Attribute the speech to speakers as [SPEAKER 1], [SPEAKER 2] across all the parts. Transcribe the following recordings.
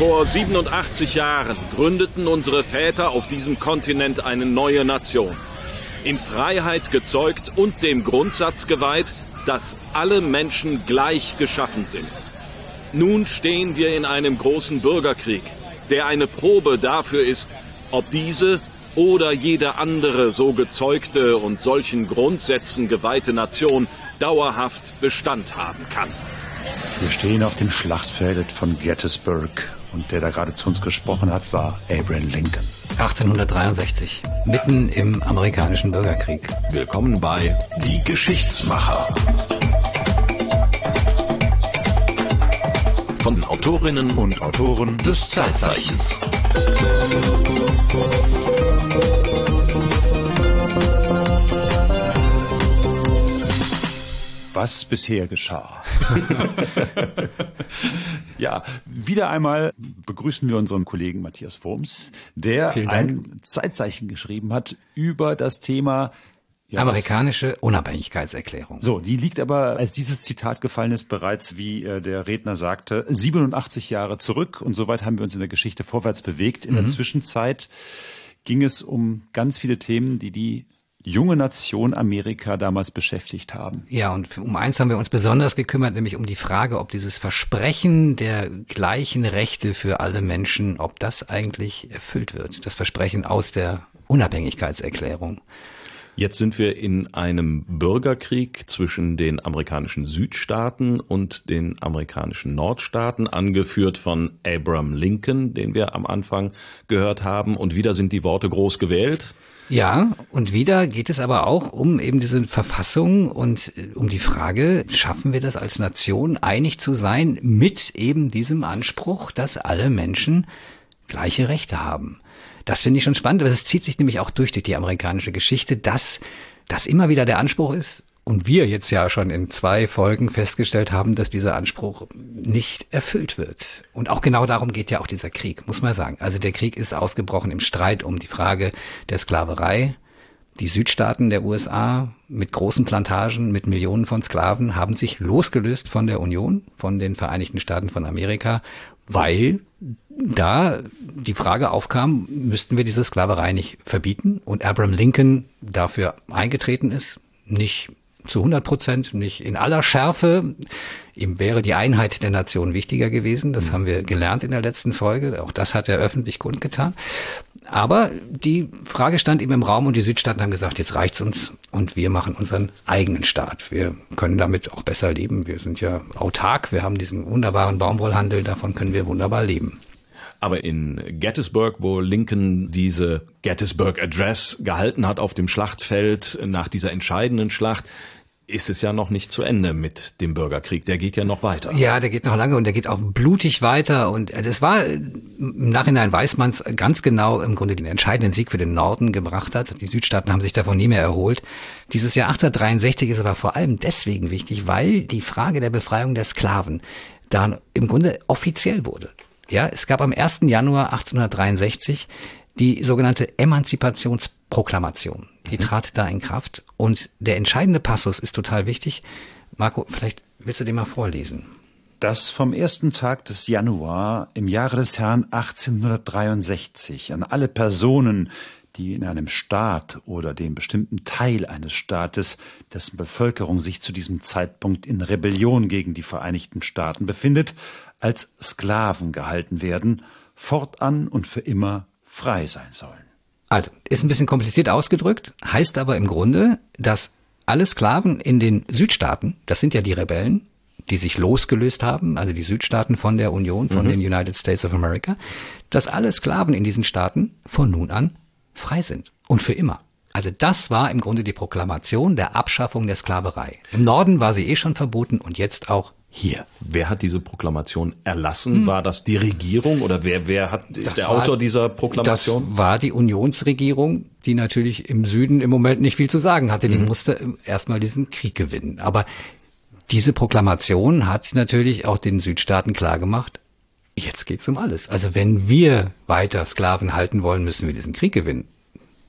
[SPEAKER 1] Vor 87 Jahren gründeten unsere Väter auf diesem Kontinent eine neue Nation. In Freiheit gezeugt und dem Grundsatz geweiht, dass alle Menschen gleich geschaffen sind. Nun stehen wir in einem großen Bürgerkrieg, der eine Probe dafür ist, ob diese oder jede andere so gezeugte und solchen Grundsätzen geweihte Nation dauerhaft Bestand haben kann.
[SPEAKER 2] Wir stehen auf dem Schlachtfeld von Gettysburg und der da gerade zu uns gesprochen hat, war Abraham Lincoln.
[SPEAKER 3] 1863, mitten im amerikanischen Bürgerkrieg.
[SPEAKER 4] Willkommen bei Die Geschichtsmacher. Von Autorinnen und Autoren des Zeitzeichens.
[SPEAKER 2] Was bisher geschah. ja, wieder einmal begrüßen wir unseren Kollegen Matthias Wurms, der ein Zeitzeichen geschrieben hat über das Thema
[SPEAKER 3] ja, Amerikanische Unabhängigkeitserklärung.
[SPEAKER 2] So, die liegt aber, als dieses Zitat gefallen ist, bereits, wie äh, der Redner sagte, 87 Jahre zurück. Und soweit haben wir uns in der Geschichte vorwärts bewegt. In mhm. der Zwischenzeit ging es um ganz viele Themen, die die junge Nation Amerika damals beschäftigt haben.
[SPEAKER 3] Ja, und um eins haben wir uns besonders gekümmert, nämlich um die Frage, ob dieses Versprechen der gleichen Rechte für alle Menschen, ob das eigentlich erfüllt wird. Das Versprechen aus der Unabhängigkeitserklärung.
[SPEAKER 1] Jetzt sind wir in einem Bürgerkrieg zwischen den amerikanischen Südstaaten und den amerikanischen Nordstaaten, angeführt von Abraham Lincoln, den wir am Anfang gehört haben. Und wieder sind die Worte groß gewählt.
[SPEAKER 3] Ja, und wieder geht es aber auch um eben diese Verfassung und äh, um die Frage, schaffen wir das als Nation einig zu sein mit eben diesem Anspruch, dass alle Menschen gleiche Rechte haben. Das finde ich schon spannend, aber es zieht sich nämlich auch durch durch die amerikanische Geschichte, dass das immer wieder der Anspruch ist, und wir jetzt ja schon in zwei Folgen festgestellt haben, dass dieser Anspruch nicht erfüllt wird. Und auch genau darum geht ja auch dieser Krieg, muss man sagen. Also der Krieg ist ausgebrochen im Streit um die Frage der Sklaverei. Die Südstaaten der USA mit großen Plantagen, mit Millionen von Sklaven haben sich losgelöst von der Union, von den Vereinigten Staaten von Amerika, weil da die Frage aufkam, müssten wir diese Sklaverei nicht verbieten? Und Abraham Lincoln dafür eingetreten ist, nicht zu 100 Prozent, nicht in aller Schärfe. Ihm wäre die Einheit der Nation wichtiger gewesen. Das mhm. haben wir gelernt in der letzten Folge. Auch das hat er öffentlich kundgetan. Aber die Frage stand ihm im Raum und die Südstaaten haben gesagt, jetzt reicht's uns und wir machen unseren eigenen Staat. Wir können damit auch besser leben. Wir sind ja autark. Wir haben diesen wunderbaren Baumwollhandel. Davon können wir wunderbar leben.
[SPEAKER 1] Aber in Gettysburg, wo Lincoln diese Gettysburg Address gehalten hat auf dem Schlachtfeld nach dieser entscheidenden Schlacht, ist es ja noch nicht zu Ende mit dem Bürgerkrieg. Der geht ja noch weiter.
[SPEAKER 3] Ja, der geht noch lange und der geht auch blutig weiter. Und das war, im Nachhinein weiß man es ganz genau, im Grunde den entscheidenden Sieg für den Norden gebracht hat. Die Südstaaten haben sich davon nie mehr erholt. Dieses Jahr 1863 ist aber vor allem deswegen wichtig, weil die Frage der Befreiung der Sklaven da im Grunde offiziell wurde. Ja, es gab am 1. Januar 1863 die sogenannte Emanzipationsproklamation. Die mhm. trat da in Kraft. Und der entscheidende Passus ist total wichtig. Marco, vielleicht willst du den mal vorlesen.
[SPEAKER 2] Das vom ersten Tag des Januar im Jahre des Herrn 1863 an alle Personen, die in einem Staat oder dem bestimmten Teil eines Staates, dessen Bevölkerung sich zu diesem Zeitpunkt in Rebellion gegen die Vereinigten Staaten befindet, als Sklaven gehalten werden, fortan und für immer frei sein sollen.
[SPEAKER 3] Also, ist ein bisschen kompliziert ausgedrückt, heißt aber im Grunde, dass alle Sklaven in den Südstaaten, das sind ja die Rebellen, die sich losgelöst haben, also die Südstaaten von der Union, von mhm. den United States of America, dass alle Sklaven in diesen Staaten von nun an frei sind und für immer. Also das war im Grunde die Proklamation der Abschaffung der Sklaverei. Im Norden war sie eh schon verboten und jetzt auch hier.
[SPEAKER 1] Wer hat diese Proklamation erlassen? Hm. War das die Regierung oder wer, wer hat, ist das der war, Autor dieser Proklamation?
[SPEAKER 3] Das war die Unionsregierung, die natürlich im Süden im Moment nicht viel zu sagen hatte. Die mhm. musste erstmal diesen Krieg gewinnen. Aber diese Proklamation hat natürlich auch den Südstaaten klargemacht, jetzt geht's um alles. Also wenn wir weiter Sklaven halten wollen, müssen wir diesen Krieg gewinnen.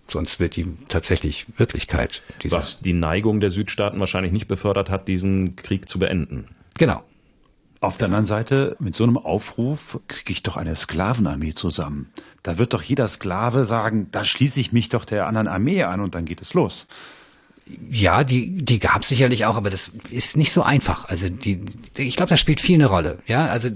[SPEAKER 3] Sonst wird die tatsächlich Wirklichkeit.
[SPEAKER 1] Was die Neigung der Südstaaten wahrscheinlich nicht befördert hat, diesen Krieg zu beenden.
[SPEAKER 3] Genau.
[SPEAKER 2] Auf der anderen Seite, mit so einem Aufruf kriege ich doch eine Sklavenarmee zusammen. Da wird doch jeder Sklave sagen, da schließe ich mich doch der anderen Armee an und dann geht es los.
[SPEAKER 3] Ja, die, die gab sicherlich auch, aber das ist nicht so einfach. Also die, ich glaube, das spielt viel eine Rolle. Ja, also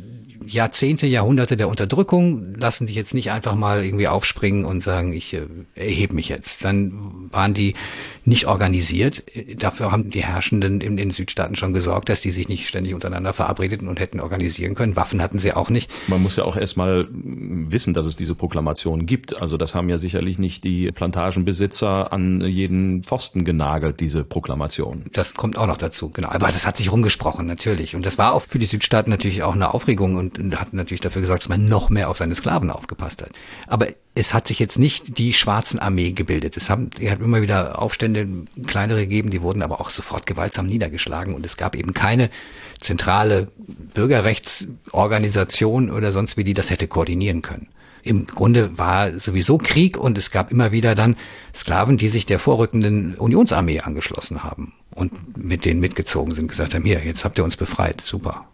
[SPEAKER 3] Jahrzehnte, Jahrhunderte der Unterdrückung lassen sich jetzt nicht einfach mal irgendwie aufspringen und sagen, ich äh, erhebe mich jetzt. Dann waren die nicht organisiert. Dafür haben die Herrschenden in den Südstaaten schon gesorgt, dass die sich nicht ständig untereinander verabredeten und hätten organisieren können. Waffen hatten sie auch nicht.
[SPEAKER 1] Man muss ja auch erstmal wissen, dass es diese Proklamation gibt. Also das haben ja sicherlich nicht die Plantagenbesitzer an jeden Pfosten genagelt, diese Proklamation.
[SPEAKER 3] Das kommt auch noch dazu, genau. Aber das hat sich rumgesprochen, natürlich. Und das war auch für die Südstaaten natürlich auch eine Aufregung und und hat natürlich dafür gesorgt, dass man noch mehr auf seine Sklaven aufgepasst hat. Aber es hat sich jetzt nicht die schwarzen Armee gebildet. Es haben, es hat immer wieder Aufstände, kleinere gegeben, die wurden aber auch sofort gewaltsam niedergeschlagen und es gab eben keine zentrale Bürgerrechtsorganisation oder sonst wie, die das hätte koordinieren können. Im Grunde war sowieso Krieg und es gab immer wieder dann Sklaven, die sich der vorrückenden Unionsarmee angeschlossen haben und mit denen mitgezogen sind, gesagt haben, hier, jetzt habt ihr uns befreit, super.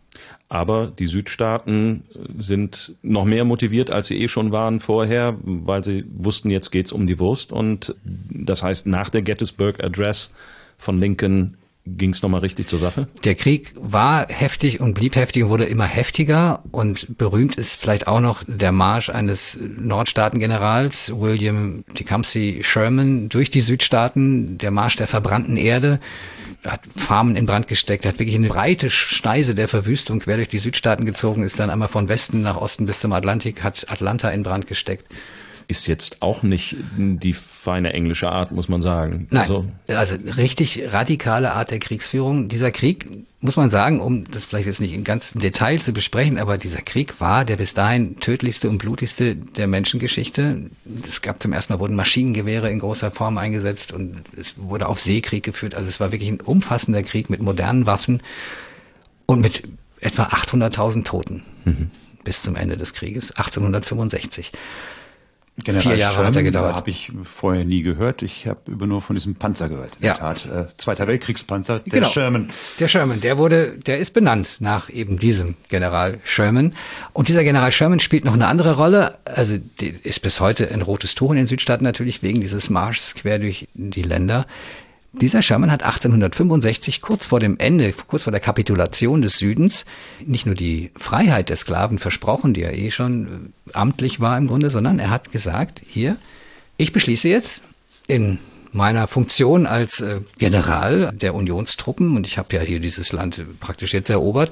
[SPEAKER 1] Aber die Südstaaten sind noch mehr motiviert, als sie eh schon waren vorher, weil sie wussten, jetzt geht's um die Wurst. Und das heißt, nach der Gettysburg Address von Lincoln ging es nochmal richtig zur Sache?
[SPEAKER 3] Der Krieg war heftig und blieb heftig und wurde immer heftiger. Und berühmt ist vielleicht auch noch der Marsch eines Nordstaatengenerals William Tecumseh Sherman durch die Südstaaten, der Marsch der verbrannten Erde hat Farmen in Brand gesteckt, hat wirklich eine breite Schneise der Verwüstung quer durch die Südstaaten gezogen, ist dann einmal von Westen nach Osten bis zum Atlantik, hat Atlanta in Brand gesteckt
[SPEAKER 1] ist jetzt auch nicht die feine englische Art, muss man sagen.
[SPEAKER 3] Nein, also, also richtig radikale Art der Kriegsführung. Dieser Krieg, muss man sagen, um das vielleicht jetzt nicht in ganzen Detail zu besprechen, aber dieser Krieg war der bis dahin tödlichste und blutigste der Menschengeschichte. Es gab zum ersten Mal wurden Maschinengewehre in großer Form eingesetzt und es wurde auf Seekrieg geführt. Also es war wirklich ein umfassender Krieg mit modernen Waffen und mit etwa 800.000 Toten mhm. bis zum Ende des Krieges 1865.
[SPEAKER 2] General Vier Jahre Sherman hat er gedauert. Habe ich vorher nie gehört. Ich habe über nur von diesem Panzer gehört.
[SPEAKER 3] In ja.
[SPEAKER 2] der Tat, äh, Zweiter Weltkriegspanzer, der genau. Sherman.
[SPEAKER 3] Der Sherman, der wurde, der ist benannt nach eben diesem General Sherman. Und dieser General Sherman spielt noch eine andere Rolle. Also ist bis heute ein rotes Tuch in den Südstaaten natürlich wegen dieses Marschs quer durch die Länder. Dieser Sherman hat 1865 kurz vor dem Ende, kurz vor der Kapitulation des Südens, nicht nur die Freiheit der Sklaven versprochen, die ja eh schon äh, amtlich war im Grunde, sondern er hat gesagt, hier, ich beschließe jetzt in meiner Funktion als äh, General der Unionstruppen, und ich habe ja hier dieses Land praktisch jetzt erobert,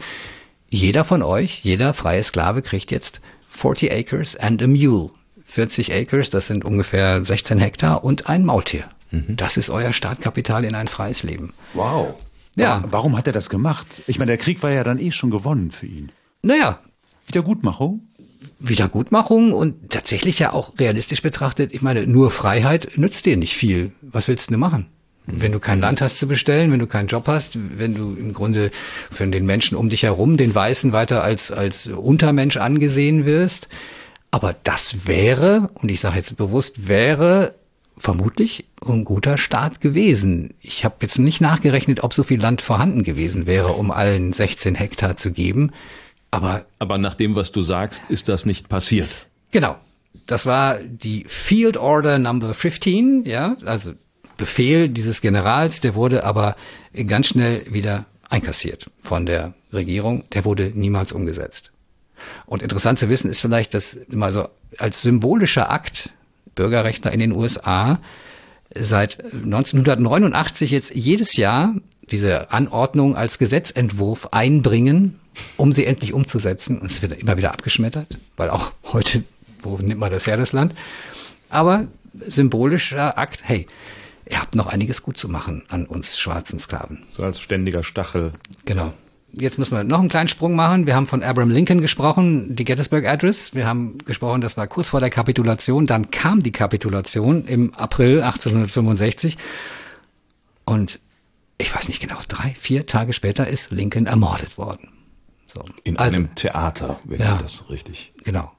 [SPEAKER 3] jeder von euch, jeder freie Sklave kriegt jetzt 40 acres and a mule. 40 acres, das sind ungefähr 16 Hektar und ein Maultier. Mhm. Das ist euer Startkapital in ein freies Leben.
[SPEAKER 2] Wow. Ja. Warum hat er das gemacht? Ich meine, der Krieg war ja dann eh schon gewonnen für ihn.
[SPEAKER 3] Naja.
[SPEAKER 2] Wiedergutmachung?
[SPEAKER 3] Wiedergutmachung und tatsächlich ja auch realistisch betrachtet, ich meine, nur Freiheit nützt dir nicht viel. Was willst du denn machen? Wenn du kein Land hast zu bestellen, wenn du keinen Job hast, wenn du im Grunde von den Menschen um dich herum, den Weißen weiter als, als Untermensch angesehen wirst. Aber das wäre, und ich sage jetzt bewusst, wäre vermutlich ein guter Start gewesen. Ich habe jetzt nicht nachgerechnet, ob so viel Land vorhanden gewesen wäre, um allen 16 Hektar zu geben. Aber,
[SPEAKER 1] aber nach dem, was du sagst, ist das nicht passiert.
[SPEAKER 3] Genau. Das war die Field Order Number 15, ja, also Befehl dieses Generals, der wurde aber ganz schnell wieder einkassiert von der Regierung. Der wurde niemals umgesetzt. Und interessant zu wissen ist vielleicht, dass mal so als symbolischer Akt Bürgerrechtler in den USA seit 1989 jetzt jedes Jahr diese Anordnung als Gesetzentwurf einbringen, um sie endlich umzusetzen. Und es wird immer wieder abgeschmettert, weil auch heute, wo nimmt man das her, das Land? Aber symbolischer Akt, hey, ihr habt noch einiges gut zu machen an uns schwarzen Sklaven.
[SPEAKER 1] So als ständiger Stachel.
[SPEAKER 3] Genau jetzt müssen wir noch einen kleinen Sprung machen. Wir haben von Abraham Lincoln gesprochen, die Gettysburg Address. Wir haben gesprochen, das war kurz vor der Kapitulation. Dann kam die Kapitulation im April 1865. Und ich weiß nicht genau, drei, vier Tage später ist Lincoln ermordet worden.
[SPEAKER 1] So. In also, einem Theater, wenn ja, ich das richtig.
[SPEAKER 3] Genau.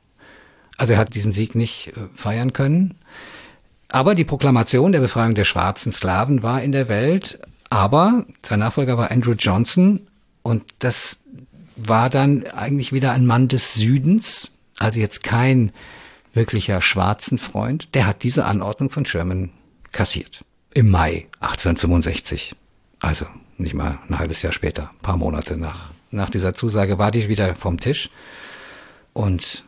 [SPEAKER 3] Also er hat diesen Sieg nicht äh, feiern können. Aber die Proklamation der Befreiung der schwarzen Sklaven war in der Welt. Aber sein Nachfolger war Andrew Johnson und das war dann eigentlich wieder ein Mann des Südens, also jetzt kein wirklicher schwarzen Freund. Der hat diese Anordnung von Sherman kassiert. Im Mai 1865. Also nicht mal ein halbes Jahr später, paar Monate nach, nach dieser Zusage war die wieder vom Tisch. Und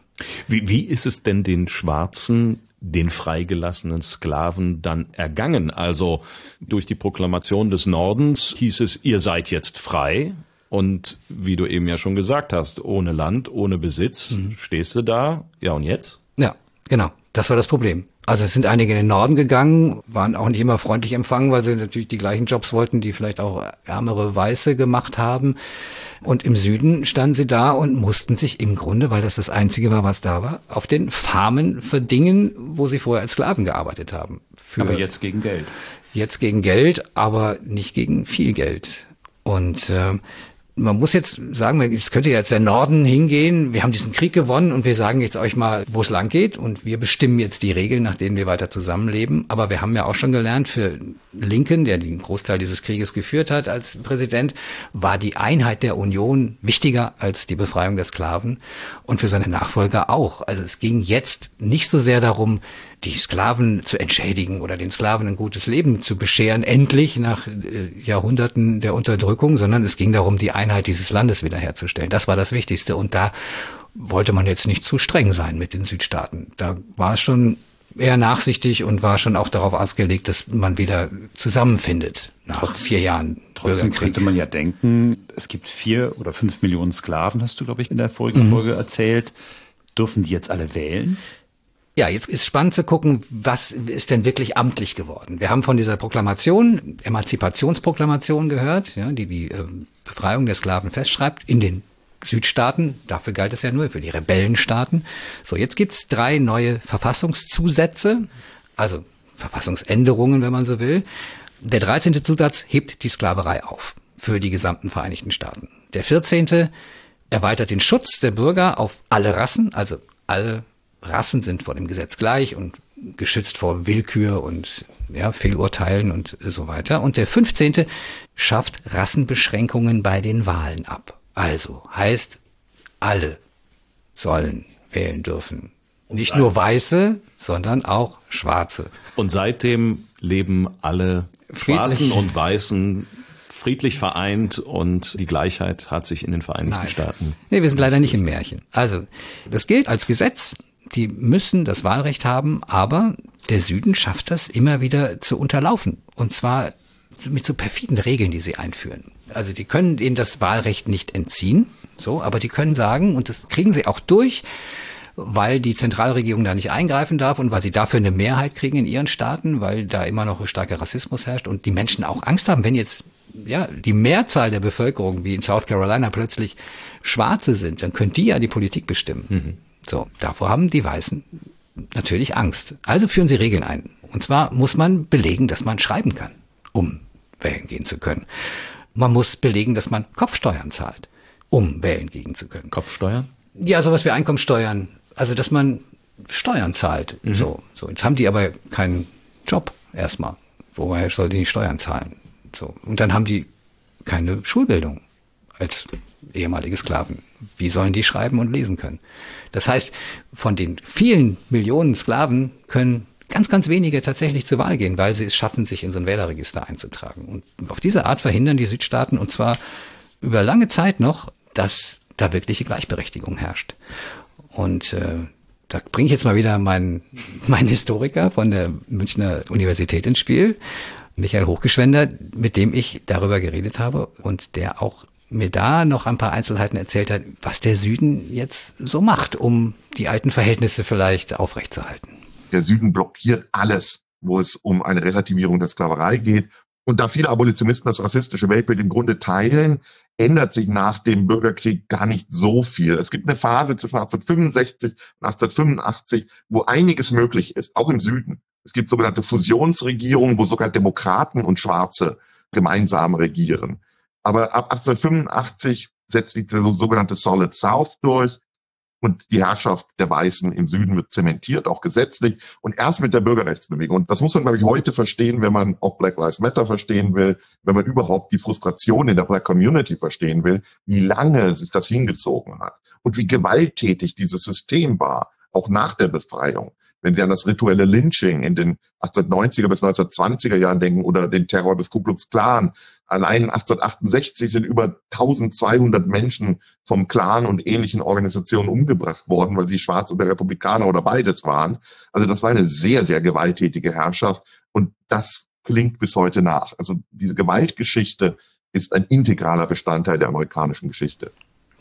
[SPEAKER 1] wie, wie ist es denn den Schwarzen den freigelassenen Sklaven dann ergangen. Also durch die Proklamation des Nordens hieß es, ihr seid jetzt frei. Und wie du eben ja schon gesagt hast, ohne Land, ohne Besitz, mhm. stehst du da. Ja, und jetzt?
[SPEAKER 3] Ja, genau. Das war das Problem. Also es sind einige in den Norden gegangen, waren auch nicht immer freundlich empfangen, weil sie natürlich die gleichen Jobs wollten, die vielleicht auch ärmere Weiße gemacht haben. Und im Süden standen sie da und mussten sich im Grunde, weil das das Einzige war, was da war, auf den Farmen verdingen, wo sie vorher als Sklaven gearbeitet haben.
[SPEAKER 2] Für aber jetzt gegen Geld.
[SPEAKER 3] Jetzt gegen Geld, aber nicht gegen viel Geld. Und äh, man muss jetzt sagen, es könnte jetzt der Norden hingehen, wir haben diesen Krieg gewonnen und wir sagen jetzt euch mal, wo es lang geht und wir bestimmen jetzt die Regeln, nach denen wir weiter zusammenleben. Aber wir haben ja auch schon gelernt, für Lincoln, der den Großteil dieses Krieges geführt hat als Präsident, war die Einheit der Union wichtiger als die Befreiung der Sklaven und für seine Nachfolger auch. Also es ging jetzt nicht so sehr darum, die Sklaven zu entschädigen oder den Sklaven ein gutes Leben zu bescheren, endlich nach äh, Jahrhunderten der Unterdrückung, sondern es ging darum, die Einheit dieses Landes wiederherzustellen. Das war das Wichtigste. Und da wollte man jetzt nicht zu streng sein mit den Südstaaten. Da war es schon eher nachsichtig und war schon auch darauf ausgelegt, dass man wieder zusammenfindet nach Trotz, vier Jahren.
[SPEAKER 2] Trotzdem könnte man ja denken, es gibt vier oder fünf Millionen Sklaven, hast du, glaube ich, in der vorigen mhm. Folge erzählt. Dürfen die jetzt alle wählen?
[SPEAKER 3] Ja, jetzt ist spannend zu gucken, was ist denn wirklich amtlich geworden. Wir haben von dieser Proklamation, Emanzipationsproklamation gehört, ja, die die äh, Befreiung der Sklaven festschreibt in den Südstaaten. Dafür galt es ja nur für die Rebellenstaaten. So, jetzt gibt's drei neue Verfassungszusätze, also Verfassungsänderungen, wenn man so will. Der 13. Zusatz hebt die Sklaverei auf für die gesamten Vereinigten Staaten. Der 14. erweitert den Schutz der Bürger auf alle Rassen, also alle Rassen sind vor dem Gesetz gleich und geschützt vor Willkür und ja, Fehlurteilen und so weiter. Und der 15. schafft Rassenbeschränkungen bei den Wahlen ab. Also heißt, alle sollen wählen dürfen. Nicht nur Weiße, sondern auch Schwarze.
[SPEAKER 1] Und seitdem leben alle Schwarzen und Weißen friedlich vereint und die Gleichheit hat sich in den Vereinigten Nein. Staaten.
[SPEAKER 3] Nee, wir sind leider nicht im Märchen. Also, das gilt als Gesetz die müssen das Wahlrecht haben, aber der Süden schafft das immer wieder zu unterlaufen. Und zwar mit so perfiden Regeln, die sie einführen. Also die können ihnen das Wahlrecht nicht entziehen, so, aber die können sagen, und das kriegen sie auch durch, weil die Zentralregierung da nicht eingreifen darf und weil sie dafür eine Mehrheit kriegen in ihren Staaten, weil da immer noch starker Rassismus herrscht und die Menschen auch Angst haben, wenn jetzt ja die Mehrzahl der Bevölkerung wie in South Carolina plötzlich Schwarze sind, dann können die ja die Politik bestimmen. Mhm. So, davor haben die Weißen natürlich Angst. Also führen sie Regeln ein. Und zwar muss man belegen, dass man schreiben kann, um wählen gehen zu können. Man muss belegen, dass man Kopfsteuern zahlt, um wählen gehen zu können.
[SPEAKER 1] Kopfsteuern?
[SPEAKER 3] Ja, sowas wie Einkommensteuern. Also, dass man Steuern zahlt. Mhm. So, so. Jetzt haben die aber keinen Job erstmal. Woher soll die Steuern zahlen? So. Und dann haben die keine Schulbildung als ehemalige Sklaven. Wie sollen die schreiben und lesen können? Das heißt, von den vielen Millionen Sklaven können ganz, ganz wenige tatsächlich zur Wahl gehen, weil sie es schaffen, sich in so ein Wählerregister einzutragen. Und auf diese Art verhindern die Südstaaten, und zwar über lange Zeit noch, dass da wirkliche Gleichberechtigung herrscht. Und äh, da bringe ich jetzt mal wieder meinen, meinen Historiker von der Münchner Universität ins Spiel, Michael Hochgeschwender, mit dem ich darüber geredet habe und der auch mir da noch ein paar Einzelheiten erzählt hat, was der Süden jetzt so macht, um die alten Verhältnisse vielleicht aufrechtzuerhalten.
[SPEAKER 5] Der Süden blockiert alles, wo es um eine Relativierung der Sklaverei geht. Und da viele Abolitionisten das rassistische Weltbild im Grunde teilen, ändert sich nach dem Bürgerkrieg gar nicht so viel. Es gibt eine Phase zwischen 1865 und 1885, wo einiges möglich ist, auch im Süden. Es gibt sogenannte Fusionsregierungen, wo sogar Demokraten und Schwarze gemeinsam regieren. Aber ab 1885 setzt die sogenannte Solid South durch. und die Herrschaft der Weißen im Süden wird zementiert, auch gesetzlich und erst mit der Bürgerrechtsbewegung. Und das muss man, glaube ich, heute verstehen, wenn man auch Black Lives Matter verstehen will, wenn man überhaupt die Frustration in der Black Community verstehen will, wie lange sich das hingezogen hat und wie gewalttätig dieses System war, auch nach der Befreiung. Wenn Sie an das rituelle Lynching in den 1890er bis 1920er Jahren denken oder den Terror des Ku Klux Klan. Allein 1868 sind über 1200 Menschen vom Clan und ähnlichen Organisationen umgebracht worden, weil sie schwarz oder Republikaner oder beides waren. Also das war eine sehr, sehr gewalttätige Herrschaft und das klingt bis heute nach. Also diese Gewaltgeschichte ist ein integraler Bestandteil der amerikanischen Geschichte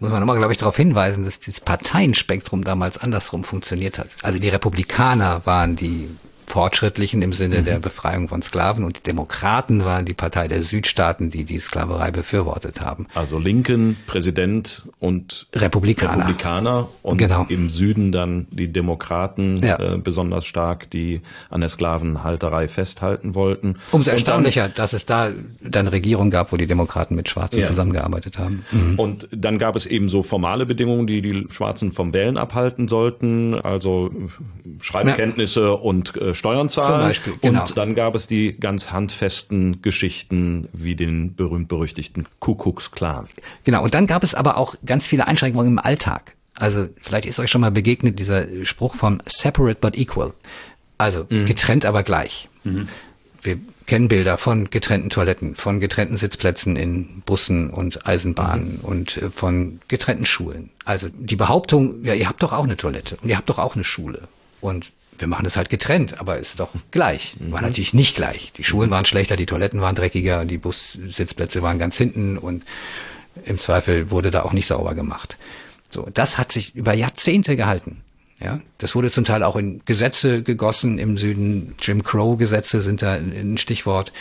[SPEAKER 3] muss man nochmal, glaube ich, darauf hinweisen, dass dieses Parteienspektrum damals andersrum funktioniert hat. Also die Republikaner waren die Fortschrittlichen im Sinne mhm. der Befreiung von Sklaven und die Demokraten waren die Partei der Südstaaten, die die Sklaverei befürwortet haben.
[SPEAKER 1] Also Linken, Präsident und
[SPEAKER 3] Republikaner.
[SPEAKER 1] Republikaner und genau. im Süden dann die Demokraten ja. äh, besonders stark, die an der Sklavenhalterei festhalten wollten.
[SPEAKER 3] Umso erstaunlicher, dann, dass es da dann Regierungen gab, wo die Demokraten mit Schwarzen ja. zusammengearbeitet haben.
[SPEAKER 1] Mhm. Und dann gab es eben so formale Bedingungen, die die Schwarzen vom Wählen abhalten sollten, also Schreibkenntnisse ja. und äh, Steuern zahlen. Zum Beispiel, genau. Und dann gab es die ganz handfesten Geschichten wie den berühmt-berüchtigten Kuckucksklan.
[SPEAKER 3] Genau, und dann gab es aber auch ganz viele Einschränkungen im Alltag. Also vielleicht ist euch schon mal begegnet dieser Spruch von separate but equal. Also mhm. getrennt aber gleich. Mhm. Wir kennen Bilder von getrennten Toiletten, von getrennten Sitzplätzen in Bussen und Eisenbahnen mhm. und äh, von getrennten Schulen. Also die Behauptung, ja, ihr habt doch auch eine Toilette und ihr habt doch auch eine Schule. Und wir machen das halt getrennt, aber ist doch gleich. War mhm. natürlich nicht gleich. Die Schulen waren schlechter, die Toiletten waren dreckiger, die Bussitzplätze waren ganz hinten und im Zweifel wurde da auch nicht sauber gemacht. So, das hat sich über Jahrzehnte gehalten. Ja, das wurde zum Teil auch in Gesetze gegossen im Süden. Jim Crow Gesetze sind da ein Stichwort.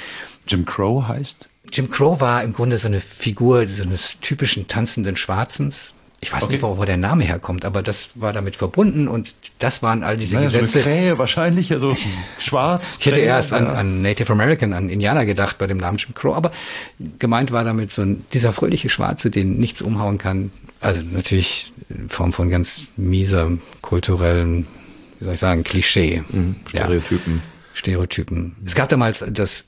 [SPEAKER 2] Jim Crow heißt?
[SPEAKER 3] Jim Crow war im Grunde so eine Figur so eines typischen tanzenden Schwarzens, ich weiß okay. nicht, wo der Name herkommt, aber das war damit verbunden und das waren all diese naja, Gesetze.
[SPEAKER 2] So eine Krähe wahrscheinlich, also schwarz.
[SPEAKER 3] Ich hätte erst an, an Native American, an Indianer gedacht bei dem Namen Jim Crow, aber gemeint war damit so ein, dieser fröhliche Schwarze, den nichts umhauen kann. Also natürlich in Form von ganz mieser kulturellen, wie soll ich sagen, Klischee.
[SPEAKER 1] Mhm, Stereotypen. Ja.
[SPEAKER 3] Stereotypen. Es gab damals das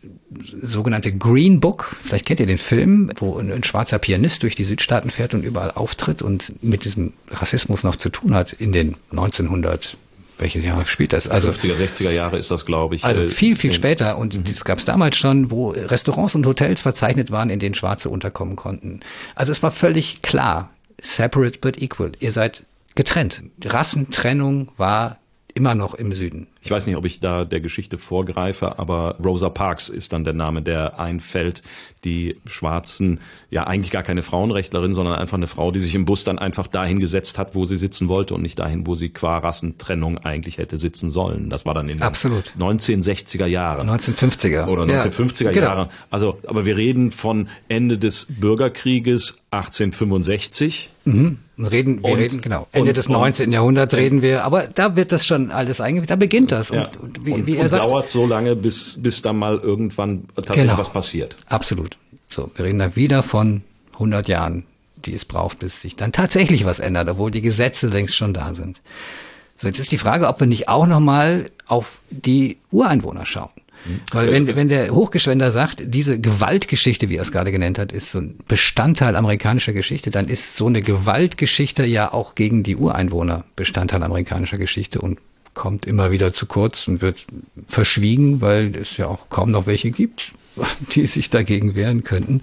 [SPEAKER 3] sogenannte Green Book, vielleicht kennt ihr den Film, wo ein, ein, schwarzer Pianist durch die Südstaaten fährt und überall auftritt und mit diesem Rassismus noch zu tun hat in den 1900 welches Jahr spielt das?
[SPEAKER 1] Also 50er, 60er Jahre ist das, glaube ich.
[SPEAKER 3] Also äh, viel, viel später. Und das gab es damals schon, wo Restaurants und Hotels verzeichnet waren, in denen Schwarze unterkommen konnten. Also es war völlig klar, separate but equal. Ihr seid getrennt. Rassentrennung war immer noch im Süden.
[SPEAKER 1] Ich weiß nicht, ob ich da der Geschichte vorgreife, aber Rosa Parks ist dann der Name, der einfällt. Die Schwarzen, ja eigentlich gar keine Frauenrechtlerin, sondern einfach eine Frau, die sich im Bus dann einfach dahin gesetzt hat, wo sie sitzen wollte und nicht dahin, wo sie qua Rassentrennung eigentlich hätte sitzen sollen. Das war dann in den
[SPEAKER 3] Absolut.
[SPEAKER 1] 1960er Jahren.
[SPEAKER 3] 1950er.
[SPEAKER 1] Oder 1950er ja, genau. Jahren. Also, aber wir reden von Ende des Bürgerkrieges 1865.
[SPEAKER 3] Mhm. Reden, wir und, reden, genau. Ende und, des 19. Und, Jahrhunderts reden wir, aber da wird das schon alles eingeführt, da beginnt das.
[SPEAKER 1] Ja. Und, wie, wie er sagt, dauert so lange, bis, bis dann mal irgendwann tatsächlich genau. was passiert.
[SPEAKER 3] Absolut. So, wir reden da wieder von 100 Jahren, die es braucht, bis sich dann tatsächlich was ändert, obwohl die Gesetze längst schon da sind. So, jetzt ist die Frage, ob wir nicht auch nochmal auf die Ureinwohner schauen. Weil wenn, wenn der Hochgeschwender sagt, diese Gewaltgeschichte, wie er es gerade genannt hat, ist so ein Bestandteil amerikanischer Geschichte, dann ist so eine Gewaltgeschichte ja auch gegen die Ureinwohner Bestandteil amerikanischer Geschichte und kommt immer wieder zu kurz und wird verschwiegen, weil es ja auch kaum noch welche gibt, die sich dagegen wehren könnten.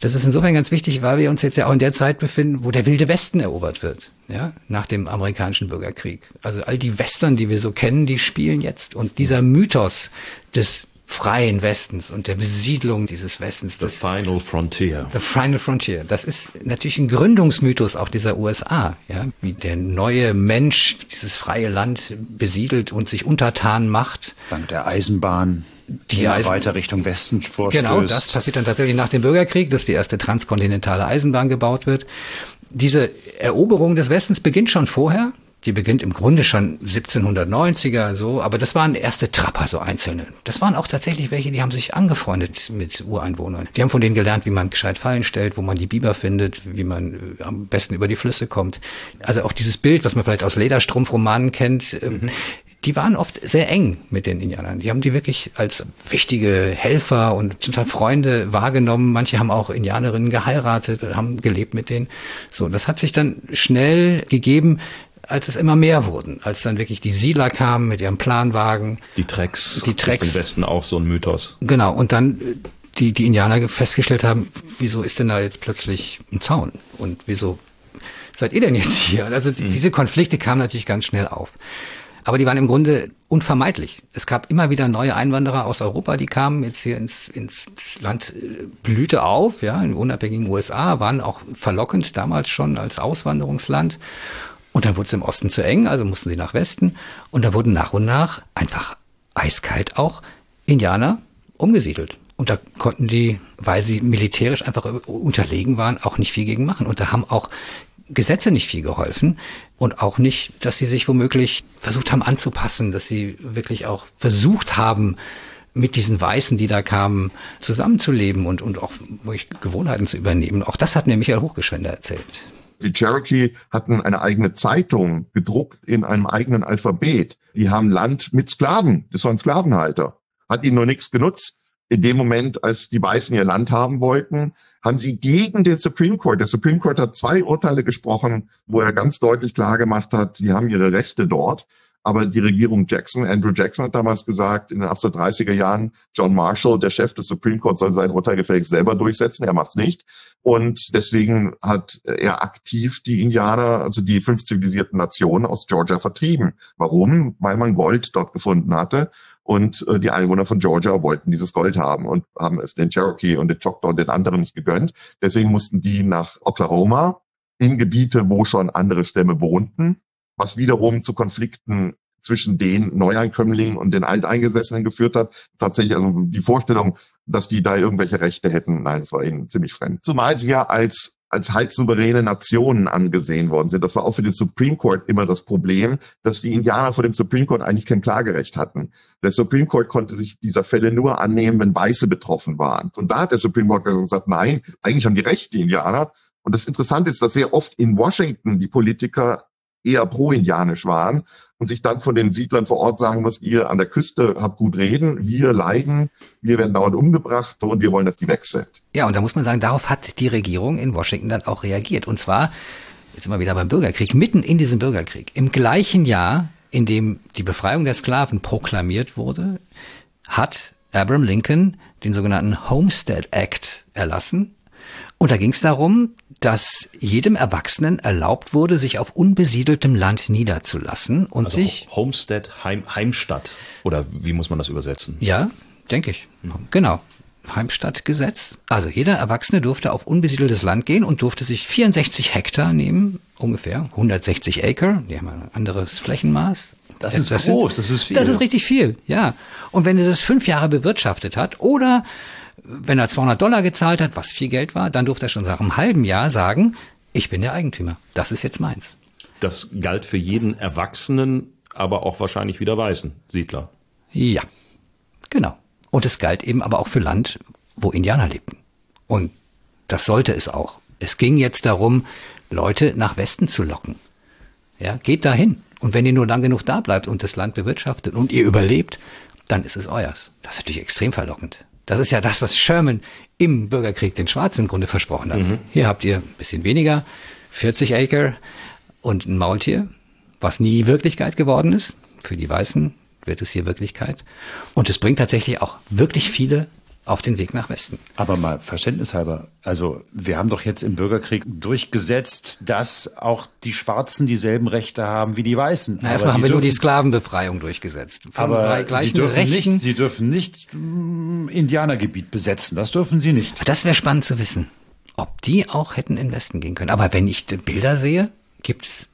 [SPEAKER 3] Das ist insofern ganz wichtig, weil wir uns jetzt ja auch in der Zeit befinden, wo der wilde Westen erobert wird, ja, nach dem amerikanischen Bürgerkrieg. Also all die Western, die wir so kennen, die spielen jetzt. Und dieser Mythos des freien Westens und der Besiedlung dieses Westens.
[SPEAKER 1] The Final Frontier.
[SPEAKER 3] The Final Frontier. Das ist natürlich ein Gründungsmythos auch dieser USA, ja, wie der neue Mensch dieses freie Land besiedelt und sich untertan macht.
[SPEAKER 2] Dank der Eisenbahn die Eisen weiter Richtung Westen vorstößt.
[SPEAKER 3] Genau, das passiert dann tatsächlich nach dem Bürgerkrieg, dass die erste transkontinentale Eisenbahn gebaut wird. Diese Eroberung des Westens beginnt schon vorher. Die beginnt im Grunde schon 1790er so, aber das waren erste Trapper, so einzelne. Das waren auch tatsächlich welche, die haben sich angefreundet mit Ureinwohnern. Die haben von denen gelernt, wie man gescheit Fallen stellt, wo man die Biber findet, wie man äh, am besten über die Flüsse kommt. Also auch dieses Bild, was man vielleicht aus Lederstrumpfromanen kennt, äh, mhm die waren oft sehr eng mit den Indianern. Die haben die wirklich als wichtige Helfer und zum Teil Freunde wahrgenommen. Manche haben auch Indianerinnen geheiratet, haben gelebt mit denen. So, das hat sich dann schnell gegeben, als es immer mehr wurden, als dann wirklich die Siedler kamen mit ihrem Planwagen.
[SPEAKER 1] Die Trecks.
[SPEAKER 3] Die Trecks.
[SPEAKER 1] Im Westen auch so ein Mythos.
[SPEAKER 3] Genau. Und dann äh, die, die Indianer festgestellt haben, wieso ist denn da jetzt plötzlich ein Zaun? Und wieso seid ihr denn jetzt hier? Also mhm. diese Konflikte kamen natürlich ganz schnell auf. Aber die waren im Grunde unvermeidlich. Es gab immer wieder neue Einwanderer aus Europa, die kamen jetzt hier ins, ins Land äh, blühte auf, ja, in unabhängigen USA, waren auch verlockend damals schon als Auswanderungsland. Und dann wurde es im Osten zu eng, also mussten sie nach Westen. Und da wurden nach und nach einfach eiskalt auch Indianer umgesiedelt. Und da konnten die, weil sie militärisch einfach unterlegen waren, auch nicht viel gegen machen. Und da haben auch Gesetze nicht viel geholfen und auch nicht, dass sie sich womöglich versucht haben anzupassen, dass sie wirklich auch versucht haben, mit diesen Weißen, die da kamen, zusammenzuleben und, und auch Gewohnheiten zu übernehmen. Auch das hat mir Michael Hochgeschwender erzählt.
[SPEAKER 5] Die Cherokee hatten eine eigene Zeitung gedruckt in einem eigenen Alphabet. Die haben Land mit Sklaven. Das waren Sklavenhalter. Hat ihnen nur nichts genutzt. In dem Moment, als die Weißen ihr Land haben wollten, haben sie gegen den Supreme Court. Der Supreme Court hat zwei Urteile gesprochen, wo er ganz deutlich klar gemacht hat, sie haben ihre Rechte dort. Aber die Regierung Jackson, Andrew Jackson hat damals gesagt, in den 1830er Jahren, John Marshall, der Chef des Supreme Court, soll sein Urteil gefälligst selber durchsetzen. Er macht's nicht. Und deswegen hat er aktiv die Indianer, also die fünf zivilisierten Nationen aus Georgia vertrieben. Warum? Weil man Gold dort gefunden hatte. Und äh, die Einwohner von Georgia wollten dieses Gold haben und haben es den Cherokee und den Choctaw und den anderen nicht gegönnt. Deswegen mussten die nach Oklahoma in Gebiete, wo schon andere Stämme wohnten was wiederum zu Konflikten zwischen den Neueinkömmlingen und den Alteingesessenen geführt hat. Tatsächlich, also die Vorstellung, dass die da irgendwelche Rechte hätten, nein, das war ihnen ziemlich fremd. Zumal sie ja als als halb souveräne Nationen angesehen worden sind. Das war auch für den Supreme Court immer das Problem, dass die Indianer vor dem Supreme Court eigentlich kein Klagerecht hatten. Der Supreme Court konnte sich dieser Fälle nur annehmen, wenn Weiße betroffen waren. Und da hat der Supreme Court gesagt, nein, eigentlich haben die Recht, die Indianer. Und das Interessante ist, dass sehr oft in Washington die Politiker eher pro-indianisch waren und sich dann von den Siedlern vor Ort sagen muss, ihr an der Küste habt gut reden, wir leiden, wir werden dauernd umgebracht und wir wollen, dass die weg sind.
[SPEAKER 3] Ja, und da muss man sagen, darauf hat die Regierung in Washington dann auch reagiert. Und zwar, jetzt wir wieder beim Bürgerkrieg, mitten in diesem Bürgerkrieg, im gleichen Jahr, in dem die Befreiung der Sklaven proklamiert wurde, hat Abraham Lincoln den sogenannten Homestead Act erlassen. Und da ging es darum, dass jedem Erwachsenen erlaubt wurde, sich auf unbesiedeltem Land niederzulassen und also sich
[SPEAKER 1] Homestead Heim, Heimstatt oder wie muss man das übersetzen?
[SPEAKER 3] Ja, denke ich. Genau. Heimstadtgesetz. Also jeder Erwachsene durfte auf unbesiedeltes Land gehen und durfte sich 64 Hektar nehmen, ungefähr 160 Acre. Die haben ein anderes Flächenmaß.
[SPEAKER 1] Das ist das groß, das ist viel.
[SPEAKER 3] Das ist richtig viel, ja. Und wenn er das fünf Jahre bewirtschaftet hat oder wenn er 200 Dollar gezahlt hat, was viel Geld war, dann durfte er schon nach einem halben Jahr sagen, ich bin der Eigentümer. Das ist jetzt meins.
[SPEAKER 1] Das galt für jeden Erwachsenen, aber auch wahrscheinlich wieder weißen Siedler.
[SPEAKER 3] Ja, genau. Und es galt eben aber auch für Land, wo Indianer lebten. Und das sollte es auch. Es ging jetzt darum, Leute nach Westen zu locken. Ja, geht dahin. Und wenn ihr nur lang genug da bleibt und das Land bewirtschaftet und ihr überlebt, dann ist es euers. Das ist natürlich extrem verlockend. Das ist ja das, was Sherman im Bürgerkrieg den Schwarzen im Grunde versprochen hat. Mhm. Hier habt ihr ein bisschen weniger, 40 Acre und ein Maultier, was nie Wirklichkeit geworden ist. Für die Weißen wird es hier Wirklichkeit. Und es bringt tatsächlich auch wirklich viele auf den Weg nach Westen.
[SPEAKER 2] Aber mal verständnishalber, also wir haben doch jetzt im Bürgerkrieg durchgesetzt, dass auch die Schwarzen dieselben Rechte haben wie die Weißen.
[SPEAKER 3] Na, erstmal haben wir nur die Sklavenbefreiung durchgesetzt.
[SPEAKER 2] Von aber sie dürfen, Rechten. nicht, sie dürfen nicht Indianergebiet besetzen. Das dürfen sie nicht.
[SPEAKER 3] Das wäre spannend zu wissen, ob die auch hätten in Westen gehen können. Aber wenn ich Bilder sehe, gibt es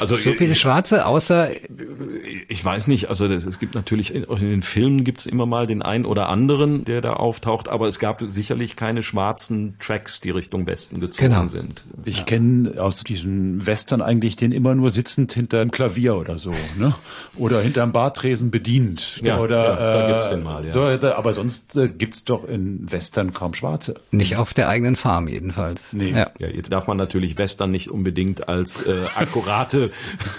[SPEAKER 3] Also so viele Schwarze, außer
[SPEAKER 1] ich weiß nicht. Also das, es gibt natürlich in, in den Filmen gibt es immer mal den einen oder anderen, der da auftaucht, aber es gab sicherlich keine schwarzen Tracks, die Richtung Westen gezogen genau. sind.
[SPEAKER 2] Ich ja. kenne aus diesen Western eigentlich den immer nur sitzend hinter einem Klavier oder so, ne? Oder hinterm Bartresen bedient. Ja, oder ja, da gibt's den mal. Ja. Da, aber sonst äh, gibt's doch in Western kaum Schwarze.
[SPEAKER 3] Nicht auf der eigenen Farm jedenfalls.
[SPEAKER 1] Nee. Ja. ja jetzt darf man natürlich Western nicht unbedingt als äh, akkurate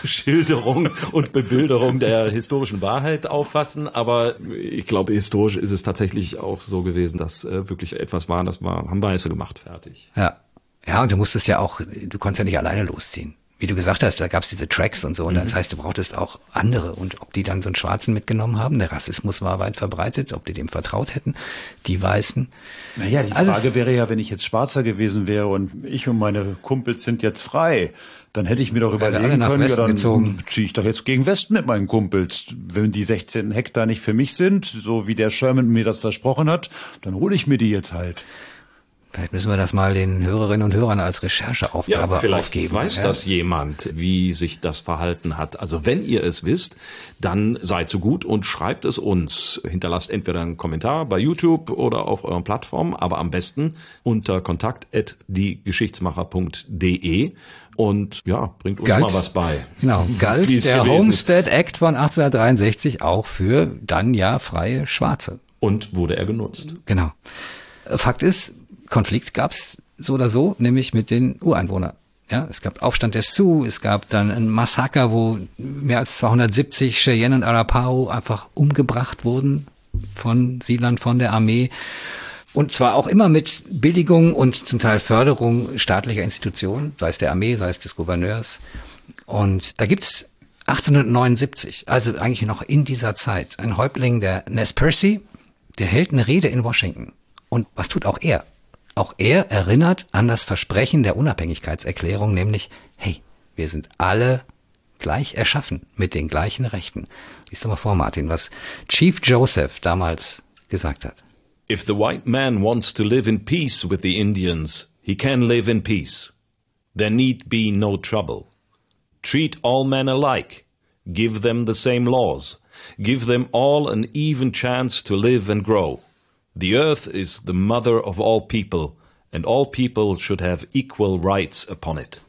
[SPEAKER 1] Schilderung und Bebilderung der historischen Wahrheit auffassen, aber ich glaube, historisch ist es tatsächlich auch so gewesen, dass äh, wirklich etwas war, das war, haben Weiße gemacht, fertig.
[SPEAKER 3] Ja. Ja, und du musstest ja auch, du konntest ja nicht alleine losziehen wie du gesagt hast, da gab es diese Tracks und so. Und mhm. das heißt, du brauchtest auch andere. Und ob die dann so einen Schwarzen mitgenommen haben, der Rassismus war weit verbreitet, ob die dem vertraut hätten, die Weißen.
[SPEAKER 2] Naja, die also Frage wäre ja, wenn ich jetzt Schwarzer gewesen wäre und ich und meine Kumpels sind jetzt frei, dann hätte ich mir doch überlegen können, Westen ja, dann ziehe ich doch jetzt gegen Westen mit meinen Kumpels. Wenn die 16 Hektar nicht für mich sind, so wie der Sherman mir das versprochen hat, dann hole ich mir die jetzt halt.
[SPEAKER 3] Vielleicht müssen wir das mal den Hörerinnen und Hörern als Rechercheaufgabe
[SPEAKER 1] ja, vielleicht
[SPEAKER 3] aufgeben.
[SPEAKER 1] Weiß ja. das jemand, wie sich das verhalten hat? Also wenn ihr es wisst, dann seid so gut und schreibt es uns. Hinterlasst entweder einen Kommentar bei YouTube oder auf euren Plattformen, aber am besten unter kontakt@diegeschichtsmacher.de und ja, bringt uns galt, mal was bei.
[SPEAKER 3] Genau, galt der Homestead Act von 1863 auch für dann ja freie Schwarze.
[SPEAKER 1] Und wurde er genutzt.
[SPEAKER 3] Genau. Fakt ist, Konflikt gab es so oder so, nämlich mit den Ureinwohnern. Ja, es gab Aufstand der Sioux, es gab dann ein Massaker, wo mehr als 270 Cheyenne und Arapaho einfach umgebracht wurden von Siedlern von der Armee. Und zwar auch immer mit Billigung und zum Teil Förderung staatlicher Institutionen, sei es der Armee, sei es des Gouverneurs. Und da gibt's 1879, also eigentlich noch in dieser Zeit, ein Häuptling der Nez Percy, der hält eine Rede in Washington. Und was tut auch er? Auch er erinnert an das Versprechen der Unabhängigkeitserklärung, nämlich, hey, wir sind alle gleich erschaffen mit den gleichen Rechten. Lies doch mal vor, Martin, was Chief Joseph damals gesagt hat.
[SPEAKER 1] If the white man wants to live in peace with the Indians, he can live in peace. There need be no trouble. Treat all men alike. Give them the same laws. Give them all an even chance to live and grow. The earth is the mother of all people, and all people should have equal rights upon it.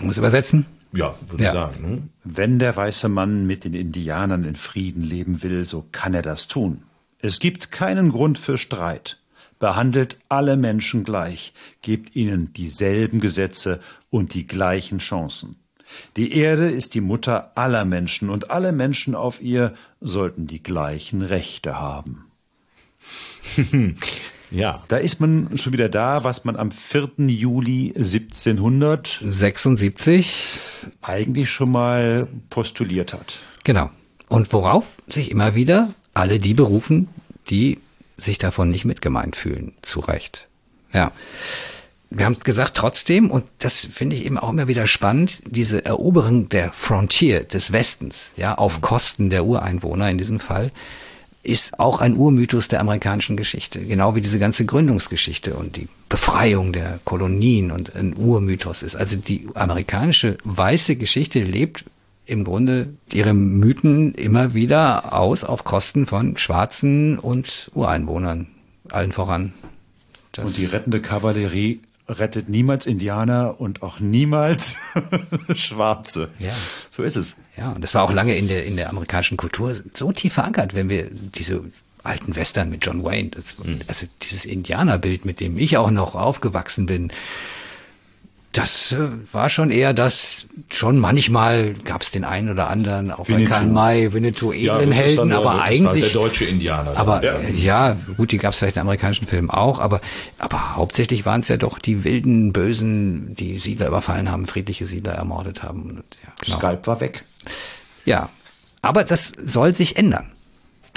[SPEAKER 3] Muss übersetzen?
[SPEAKER 1] Ja, würde ja. ich sagen. Hm?
[SPEAKER 2] Wenn der weiße Mann mit den Indianern in Frieden leben will, so kann er das tun. Es gibt keinen Grund für Streit. Behandelt alle Menschen gleich, gebt ihnen dieselben Gesetze und die gleichen Chancen. Die Erde ist die Mutter aller Menschen und alle Menschen auf ihr sollten die gleichen Rechte haben. ja. Da ist man schon wieder da, was man am 4. Juli 1776 eigentlich schon mal postuliert hat.
[SPEAKER 3] Genau. Und worauf sich immer wieder alle die berufen, die sich davon nicht mitgemeint fühlen, zu Recht. Ja. Wir haben gesagt, trotzdem, und das finde ich eben auch immer wieder spannend, diese Eroberung der Frontier des Westens, ja, auf Kosten der Ureinwohner in diesem Fall, ist auch ein Urmythos der amerikanischen Geschichte, genau wie diese ganze Gründungsgeschichte und die Befreiung der Kolonien und ein Urmythos ist. Also die amerikanische weiße Geschichte lebt im Grunde ihre Mythen immer wieder aus auf Kosten von Schwarzen und Ureinwohnern, allen voran.
[SPEAKER 2] Das und die rettende Kavallerie rettet niemals Indianer und auch niemals Schwarze.
[SPEAKER 3] Ja.
[SPEAKER 2] So ist es.
[SPEAKER 3] Ja, und das war auch lange in der, in der amerikanischen Kultur so tief verankert, wenn wir diese alten Western mit John Wayne, das, mhm. also dieses Indianerbild, mit dem ich auch noch aufgewachsen bin, das äh, war schon eher das, schon manchmal gab es den einen oder anderen, auch Winnetou. bei Karl May, Winnetou, edlen ja, Helden, aber der, eigentlich... Halt
[SPEAKER 1] der deutsche Indianer.
[SPEAKER 3] Aber ja, ja gut, die gab es vielleicht in amerikanischen Filmen auch, aber, aber hauptsächlich waren es ja doch die wilden, bösen, die Siedler überfallen haben, friedliche Siedler ermordet haben. Und,
[SPEAKER 2] ja, genau. Skalp war weg.
[SPEAKER 3] Ja, aber das soll sich ändern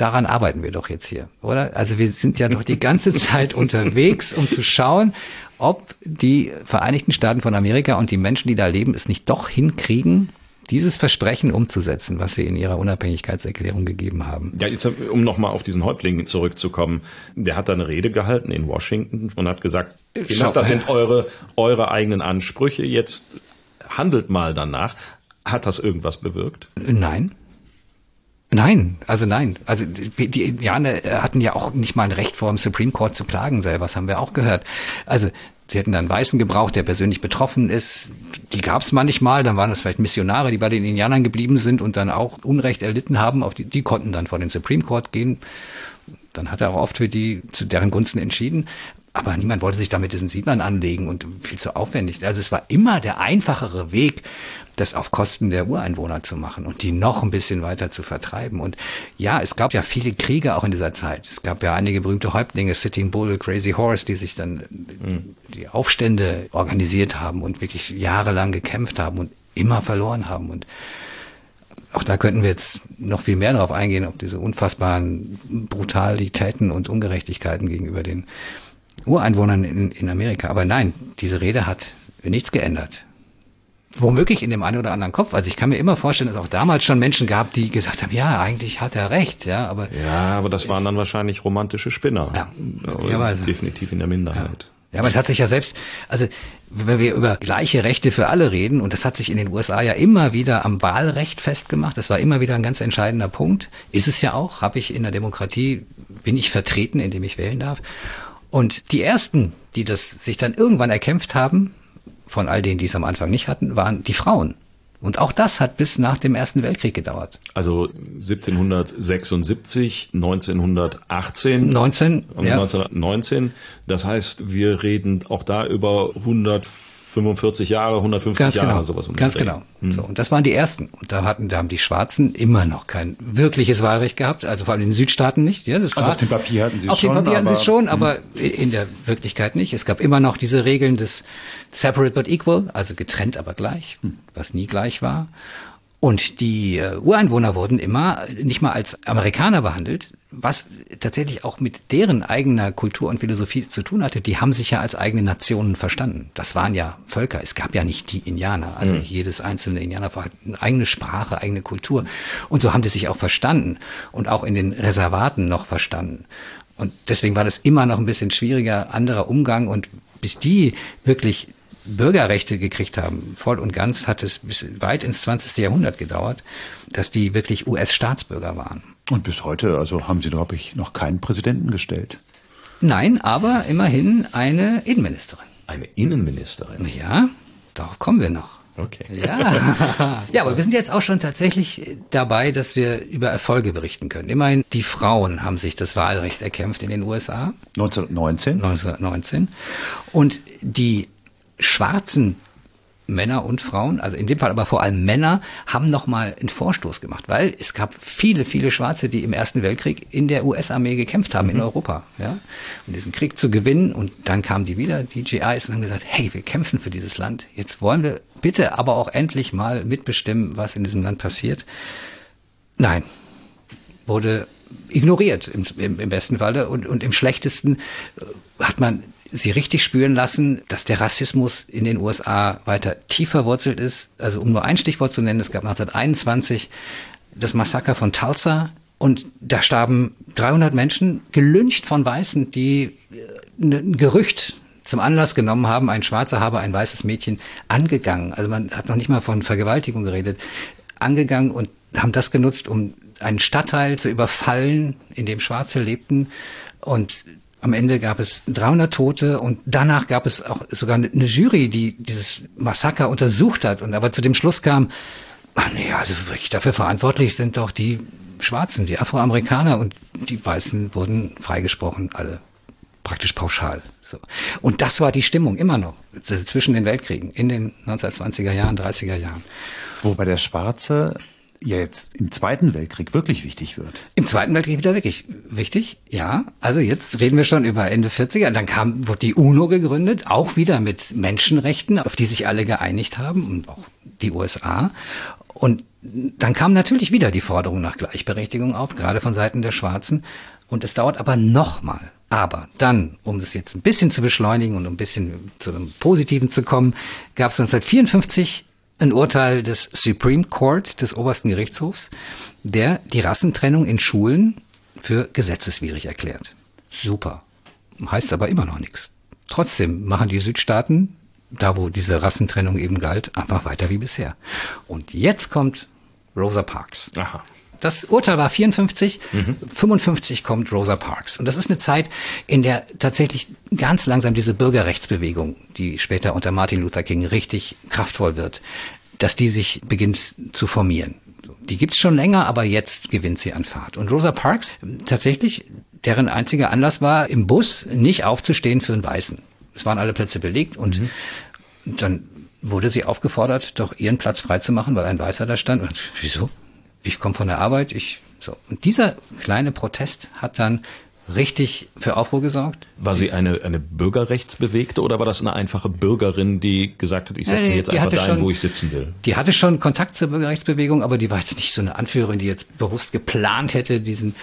[SPEAKER 3] daran arbeiten wir doch jetzt hier, oder? Also wir sind ja doch die ganze Zeit unterwegs, um zu schauen, ob die Vereinigten Staaten von Amerika und die Menschen, die da leben, es nicht doch hinkriegen, dieses Versprechen umzusetzen, was sie in ihrer Unabhängigkeitserklärung gegeben haben.
[SPEAKER 1] Ja, jetzt, um nochmal auf diesen Häuptling zurückzukommen. Der hat da eine Rede gehalten in Washington und hat gesagt, das sind eure, eure eigenen Ansprüche, jetzt handelt mal danach. Hat das irgendwas bewirkt?
[SPEAKER 3] Nein. Nein, also nein. Also die Indianer hatten ja auch nicht mal ein Recht vor dem Supreme Court zu klagen selber, das haben wir auch gehört. Also sie hätten dann Weißen gebraucht, der persönlich betroffen ist. Die gab es manchmal, dann waren das vielleicht Missionare, die bei den Indianern geblieben sind und dann auch Unrecht erlitten haben. Auf die, die konnten dann vor den Supreme Court gehen. Dann hat er auch oft für die zu deren Gunsten entschieden. Aber niemand wollte sich da mit diesen Siedlern anlegen und viel zu aufwendig. Also es war immer der einfachere Weg, das auf Kosten der Ureinwohner zu machen und die noch ein bisschen weiter zu vertreiben. Und ja, es gab ja viele Kriege auch in dieser Zeit. Es gab ja einige berühmte Häuptlinge, Sitting Bull, Crazy Horse, die sich dann mhm. die Aufstände organisiert haben und wirklich jahrelang gekämpft haben und immer verloren haben. Und auch da könnten wir jetzt noch viel mehr darauf eingehen, auf diese unfassbaren Brutalitäten und Ungerechtigkeiten gegenüber den Ureinwohnern in, in Amerika. Aber nein, diese Rede hat nichts geändert. Womöglich in dem einen oder anderen Kopf. Also ich kann mir immer vorstellen, dass es auch damals schon Menschen gab, die gesagt haben, ja, eigentlich hat er recht, ja, aber.
[SPEAKER 1] Ja, aber das waren dann wahrscheinlich romantische Spinner.
[SPEAKER 3] Ja, möglicherweise.
[SPEAKER 1] Definitiv in der Minderheit.
[SPEAKER 3] Ja. Ja, aber es hat sich ja selbst, also wenn wir über gleiche Rechte für alle reden, und das hat sich in den USA ja immer wieder am Wahlrecht festgemacht, das war immer wieder ein ganz entscheidender Punkt, ist es ja auch, habe ich in der Demokratie, bin ich vertreten, indem ich wählen darf. Und die ersten, die das sich dann irgendwann erkämpft haben, von all denen, die es am Anfang nicht hatten, waren die Frauen. Und auch das hat bis nach dem Ersten Weltkrieg gedauert.
[SPEAKER 1] Also 1776, 1918.
[SPEAKER 3] 19,
[SPEAKER 1] und ja. 1919. Das heißt, wir reden auch da über 100 45 Jahre, 150
[SPEAKER 3] Ganz
[SPEAKER 1] Jahre,
[SPEAKER 3] genau.
[SPEAKER 1] sowas um
[SPEAKER 3] Ganz genau. Hm. So, und das waren die ersten. Und da hatten, da haben die Schwarzen immer noch kein wirkliches Wahlrecht gehabt, also vor allem in den Südstaaten nicht. Ja,
[SPEAKER 2] das also auf dem Papier hatten sie es
[SPEAKER 3] schon. Auf dem Papier hatten sie es schon,
[SPEAKER 2] hm.
[SPEAKER 3] aber in der Wirklichkeit nicht. Es gab immer noch diese Regeln des separate but equal, also getrennt aber gleich, hm. was nie gleich war. Und die äh, Ureinwohner wurden immer nicht mal als Amerikaner behandelt, was tatsächlich auch mit deren eigener Kultur und Philosophie zu tun hatte. Die haben sich ja als eigene Nationen verstanden. Das waren ja Völker. Es gab ja nicht die Indianer. Also mhm. jedes einzelne Indianer hat eine eigene Sprache, eigene Kultur. Und so haben die sich auch verstanden und auch in den Reservaten noch verstanden. Und deswegen war das immer noch ein bisschen schwieriger, anderer Umgang. Und bis die wirklich Bürgerrechte gekriegt haben, voll und ganz, hat es bis weit ins 20. Jahrhundert gedauert, dass die wirklich US-Staatsbürger waren.
[SPEAKER 2] Und bis heute, also haben Sie, glaube ich, noch keinen Präsidenten gestellt.
[SPEAKER 3] Nein, aber immerhin eine Innenministerin.
[SPEAKER 1] Eine Innenministerin?
[SPEAKER 3] Ja, darauf kommen wir noch.
[SPEAKER 1] Okay.
[SPEAKER 3] Ja. ja, aber wir sind jetzt auch schon tatsächlich dabei, dass wir über Erfolge berichten können. Immerhin, die Frauen haben sich das Wahlrecht erkämpft in den USA.
[SPEAKER 2] 1919.
[SPEAKER 3] 1919. Und die schwarzen Männer und Frauen, also in dem Fall aber vor allem Männer, haben nochmal einen Vorstoß gemacht, weil es gab viele, viele Schwarze, die im Ersten Weltkrieg in der US-Armee gekämpft haben mhm. in Europa, ja, um diesen Krieg zu gewinnen. Und dann kamen die wieder, die GIs, und haben gesagt, hey, wir kämpfen für dieses Land. Jetzt wollen wir bitte aber auch endlich mal mitbestimmen, was in diesem Land passiert. Nein, wurde ignoriert im, im, im besten Falle und, und im schlechtesten äh, hat man sie richtig spüren lassen, dass der Rassismus in den USA weiter tief verwurzelt ist. Also um nur ein Stichwort zu nennen, es gab 1921 das Massaker von Tulsa und da starben 300 Menschen, gelyncht von Weißen, die äh, ein Gerücht zum Anlass genommen haben, ein Schwarzer habe ein weißes Mädchen angegangen. Also man hat noch nicht mal von Vergewaltigung geredet, angegangen und haben das genutzt, um einen Stadtteil zu überfallen, in dem Schwarze lebten. Und am Ende gab es 300 Tote und danach gab es auch sogar eine Jury, die dieses Massaker untersucht hat und aber zu dem Schluss kam, ach nee, also wirklich dafür verantwortlich sind doch die Schwarzen, die Afroamerikaner und die Weißen wurden freigesprochen, alle praktisch pauschal. So. Und das war die Stimmung immer noch zwischen den Weltkriegen in den 1920er Jahren, 30er Jahren.
[SPEAKER 2] Wobei der Schwarze ja jetzt im Zweiten Weltkrieg wirklich wichtig wird.
[SPEAKER 3] Im Zweiten Weltkrieg wieder wirklich wichtig, ja. Also jetzt reden wir schon über Ende 40er. Dann kam, wurde die UNO gegründet, auch wieder mit Menschenrechten, auf die sich alle geeinigt haben und auch die USA. Und dann kam natürlich wieder die Forderung nach Gleichberechtigung auf, gerade von Seiten der Schwarzen. Und es dauert aber nochmal. Aber dann, um das jetzt ein bisschen zu beschleunigen und ein bisschen zu einem Positiven zu kommen, gab es 1954 ein Urteil des Supreme Court des obersten Gerichtshofs, der die Rassentrennung in Schulen für gesetzeswidrig erklärt. Super. Heißt aber immer noch nichts. Trotzdem machen die Südstaaten da wo diese Rassentrennung eben galt, einfach weiter wie bisher. Und jetzt kommt Rosa Parks.
[SPEAKER 1] Aha.
[SPEAKER 3] Das Urteil war 54, mhm. 55 kommt Rosa Parks. Und das ist eine Zeit, in der tatsächlich ganz langsam diese Bürgerrechtsbewegung, die später unter Martin Luther King richtig kraftvoll wird, dass die sich beginnt zu formieren. Die gibt's schon länger, aber jetzt gewinnt sie an Fahrt. Und Rosa Parks, tatsächlich, deren einziger Anlass war, im Bus nicht aufzustehen für einen Weißen. Es waren alle Plätze belegt und mhm. dann wurde sie aufgefordert, doch ihren Platz freizumachen, weil ein Weißer da stand. Und wieso? ich komme von der Arbeit, ich so. Und dieser kleine Protest hat dann richtig für Aufruhr gesorgt.
[SPEAKER 1] War sie eine, eine Bürgerrechtsbewegte oder war das eine einfache Bürgerin, die gesagt hat, ich setze mich jetzt einfach dahin, schon, wo ich sitzen will?
[SPEAKER 3] Die hatte schon Kontakt zur Bürgerrechtsbewegung, aber die war jetzt nicht so eine Anführerin, die jetzt bewusst geplant hätte, diesen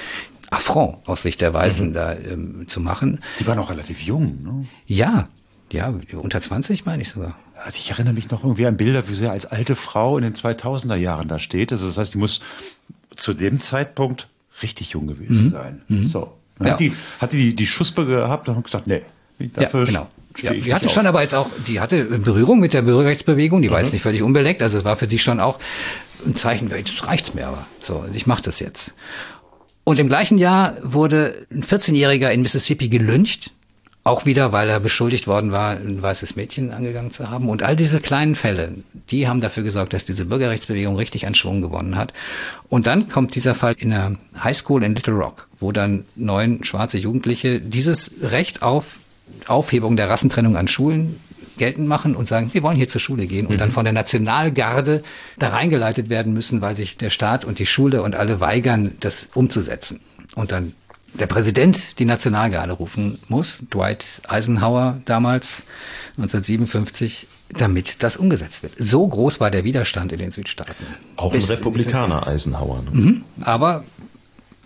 [SPEAKER 3] Affront aus Sicht der Weißen mhm. da ähm, zu machen.
[SPEAKER 2] Die war noch relativ jung, ne?
[SPEAKER 3] Ja, ja, unter 20 meine ich sogar.
[SPEAKER 2] Also ich erinnere mich noch irgendwie an Bilder, wie sie als alte Frau in den 2000er Jahren da steht. Also das heißt, die muss zu dem Zeitpunkt richtig jung gewesen mhm. sein. Mhm. So. Ja. Hat die, hat die die Schuspe gehabt und hat gesagt, nee,
[SPEAKER 3] dafür ja, genau. Ja, die hatte auf. schon aber jetzt auch, die hatte Berührung mit der Bürgerrechtsbewegung, die mhm. war jetzt nicht völlig unbeleckt, also es war für die schon auch ein Zeichen, jetzt reicht's mir aber. So, ich mache das jetzt. Und im gleichen Jahr wurde ein 14-Jähriger in Mississippi gelyncht, auch wieder, weil er beschuldigt worden war, ein weißes Mädchen angegangen zu haben. Und all diese kleinen Fälle, die haben dafür gesorgt, dass diese Bürgerrechtsbewegung richtig an Schwung gewonnen hat. Und dann kommt dieser Fall in der Highschool in Little Rock, wo dann neun schwarze Jugendliche dieses Recht auf Aufhebung der Rassentrennung an Schulen geltend machen und sagen, wir wollen hier zur Schule gehen und mhm. dann von der Nationalgarde da reingeleitet werden müssen, weil sich der Staat und die Schule und alle weigern, das umzusetzen. Und dann der Präsident die Nationalgarde rufen muss, Dwight Eisenhower damals 1957, damit das umgesetzt wird. So groß war der Widerstand in den Südstaaten.
[SPEAKER 1] Auch ein Republikaner Eisenhower. Ne?
[SPEAKER 3] Mhm, aber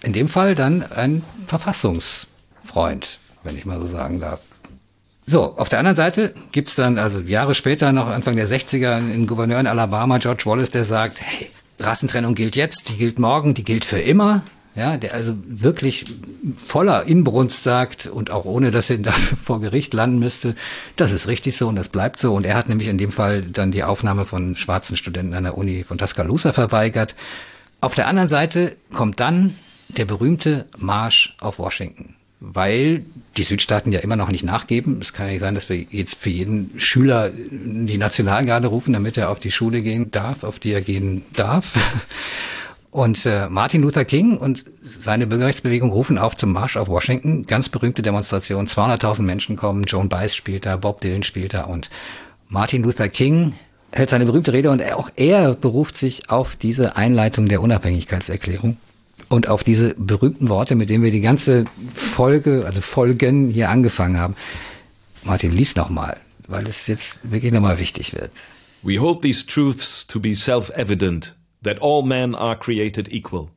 [SPEAKER 3] in dem Fall dann ein Verfassungsfreund, wenn ich mal so sagen darf. So, auf der anderen Seite gibt's dann, also Jahre später, noch Anfang der 60er, einen Gouverneur in Alabama, George Wallace, der sagt, hey, Rassentrennung gilt jetzt, die gilt morgen, die gilt für immer ja, der also wirklich voller Inbrunst sagt und auch ohne, dass er dafür vor Gericht landen müsste, das ist richtig so und das bleibt so. Und er hat nämlich in dem Fall dann die Aufnahme von schwarzen Studenten an der Uni von Tuscaloosa verweigert. Auf der anderen Seite kommt dann der berühmte Marsch auf Washington, weil die Südstaaten ja immer noch nicht nachgeben. Es kann ja nicht sein, dass wir jetzt für jeden Schüler die Nationalgarde rufen, damit er auf die Schule gehen darf, auf die er gehen darf. Und äh, Martin Luther King und seine Bürgerrechtsbewegung rufen auf zum Marsch auf Washington. Ganz berühmte Demonstration. 200.000 Menschen kommen. Joan Baez spielt da, Bob Dylan spielt da und Martin Luther King hält seine berühmte Rede und auch er beruft sich auf diese Einleitung der Unabhängigkeitserklärung und auf diese berühmten Worte, mit denen wir die ganze Folge, also Folgen hier angefangen haben. Martin, lies nochmal, weil es jetzt wirklich nochmal wichtig wird.
[SPEAKER 1] We hold these truths to be self-evident that all men are created equal,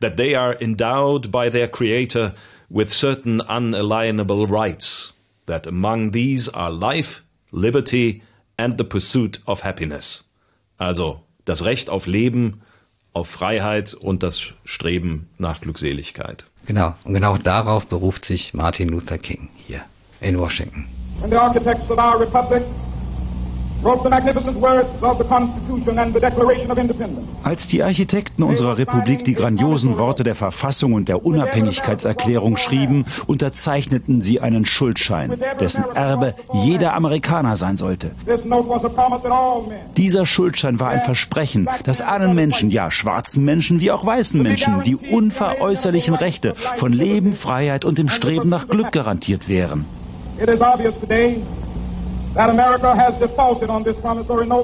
[SPEAKER 1] that they are endowed by their Creator with certain unalienable rights, that among these are life, liberty and the pursuit of happiness. Also das Recht auf Leben, auf Freiheit und das Streben nach Glückseligkeit.
[SPEAKER 3] Genau, und genau darauf beruft sich Martin Luther King hier in Washington.
[SPEAKER 6] And the architects of our republic
[SPEAKER 2] als die Architekten unserer Republik die grandiosen Worte der Verfassung und der Unabhängigkeitserklärung schrieben, unterzeichneten sie einen Schuldschein, dessen Erbe jeder Amerikaner sein sollte. Dieser Schuldschein war ein Versprechen, dass allen Menschen, ja schwarzen Menschen wie auch weißen Menschen, die unveräußerlichen Rechte von Leben, Freiheit und dem Streben nach Glück garantiert wären.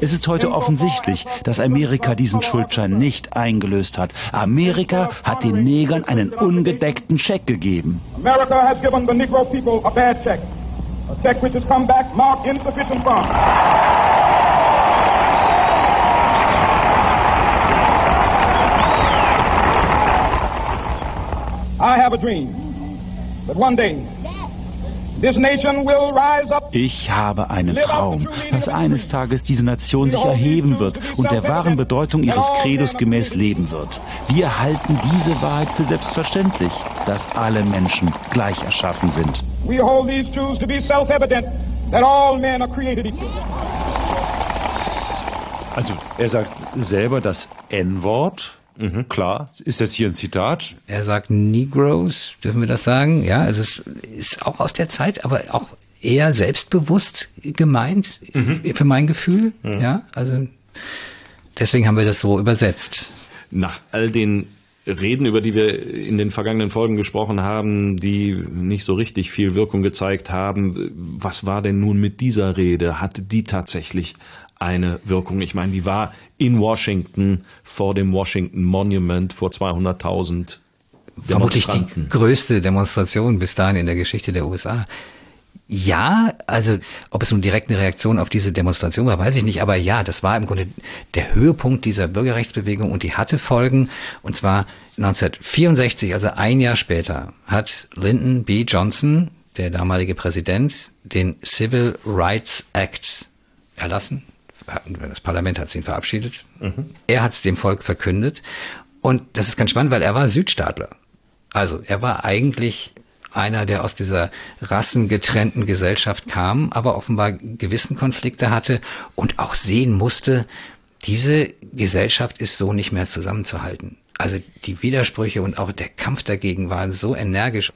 [SPEAKER 2] Es ist heute offensichtlich, dass Amerika diesen Schuldschein nicht eingelöst hat. Amerika hat den Negern einen ungedeckten Scheck gegeben. America has given the Negro people a bad check. A check which has come back marked insufficient funds. I have a dream that one day ich habe einen Traum, dass eines Tages diese Nation sich erheben wird und der wahren Bedeutung ihres Credos gemäß leben wird. Wir halten diese Wahrheit für selbstverständlich, dass alle Menschen gleich erschaffen sind. We hold these truths to be self-evident
[SPEAKER 6] that all men are created equal.
[SPEAKER 2] Also er sagt selber das N-Wort. Mhm. Klar, ist jetzt hier ein Zitat.
[SPEAKER 3] Er sagt Negroes, dürfen wir das sagen? Ja, also es ist auch aus der Zeit, aber auch eher selbstbewusst gemeint, mhm. für mein Gefühl. Mhm. Ja, also deswegen haben wir das so übersetzt.
[SPEAKER 1] Nach all den Reden, über die wir in den vergangenen Folgen gesprochen haben, die nicht so richtig viel Wirkung gezeigt haben. Was war denn nun mit dieser Rede? Hatte die tatsächlich eine Wirkung? Ich meine, die war in Washington vor dem Washington Monument vor 200.000
[SPEAKER 3] Vermutlich die größte Demonstration bis dahin in der Geschichte der USA. Ja, also ob es nun direkt eine Reaktion auf diese Demonstration war, weiß ich nicht, aber ja, das war im Grunde der Höhepunkt dieser Bürgerrechtsbewegung und die hatte Folgen. Und zwar 1964, also ein Jahr später, hat Lyndon B. Johnson, der damalige Präsident, den Civil Rights Act erlassen. Das Parlament hat ihn verabschiedet. Mhm. Er hat es dem Volk verkündet. Und das ist ganz spannend, weil er war Südstaatler. Also er war eigentlich einer, der aus dieser rassengetrennten Gesellschaft kam, aber offenbar gewissen Konflikte hatte und auch sehen musste, diese Gesellschaft ist so nicht mehr zusammenzuhalten. Also die Widersprüche und auch der Kampf dagegen waren so energisch,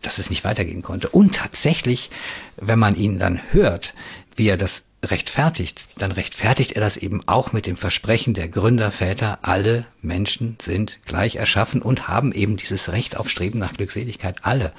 [SPEAKER 3] dass es nicht weitergehen konnte. Und tatsächlich, wenn man ihn dann hört, wie er das rechtfertigt, dann rechtfertigt er das eben auch mit dem Versprechen der Gründerväter, alle Menschen sind gleich erschaffen und haben eben dieses Recht auf Streben nach Glückseligkeit, alle.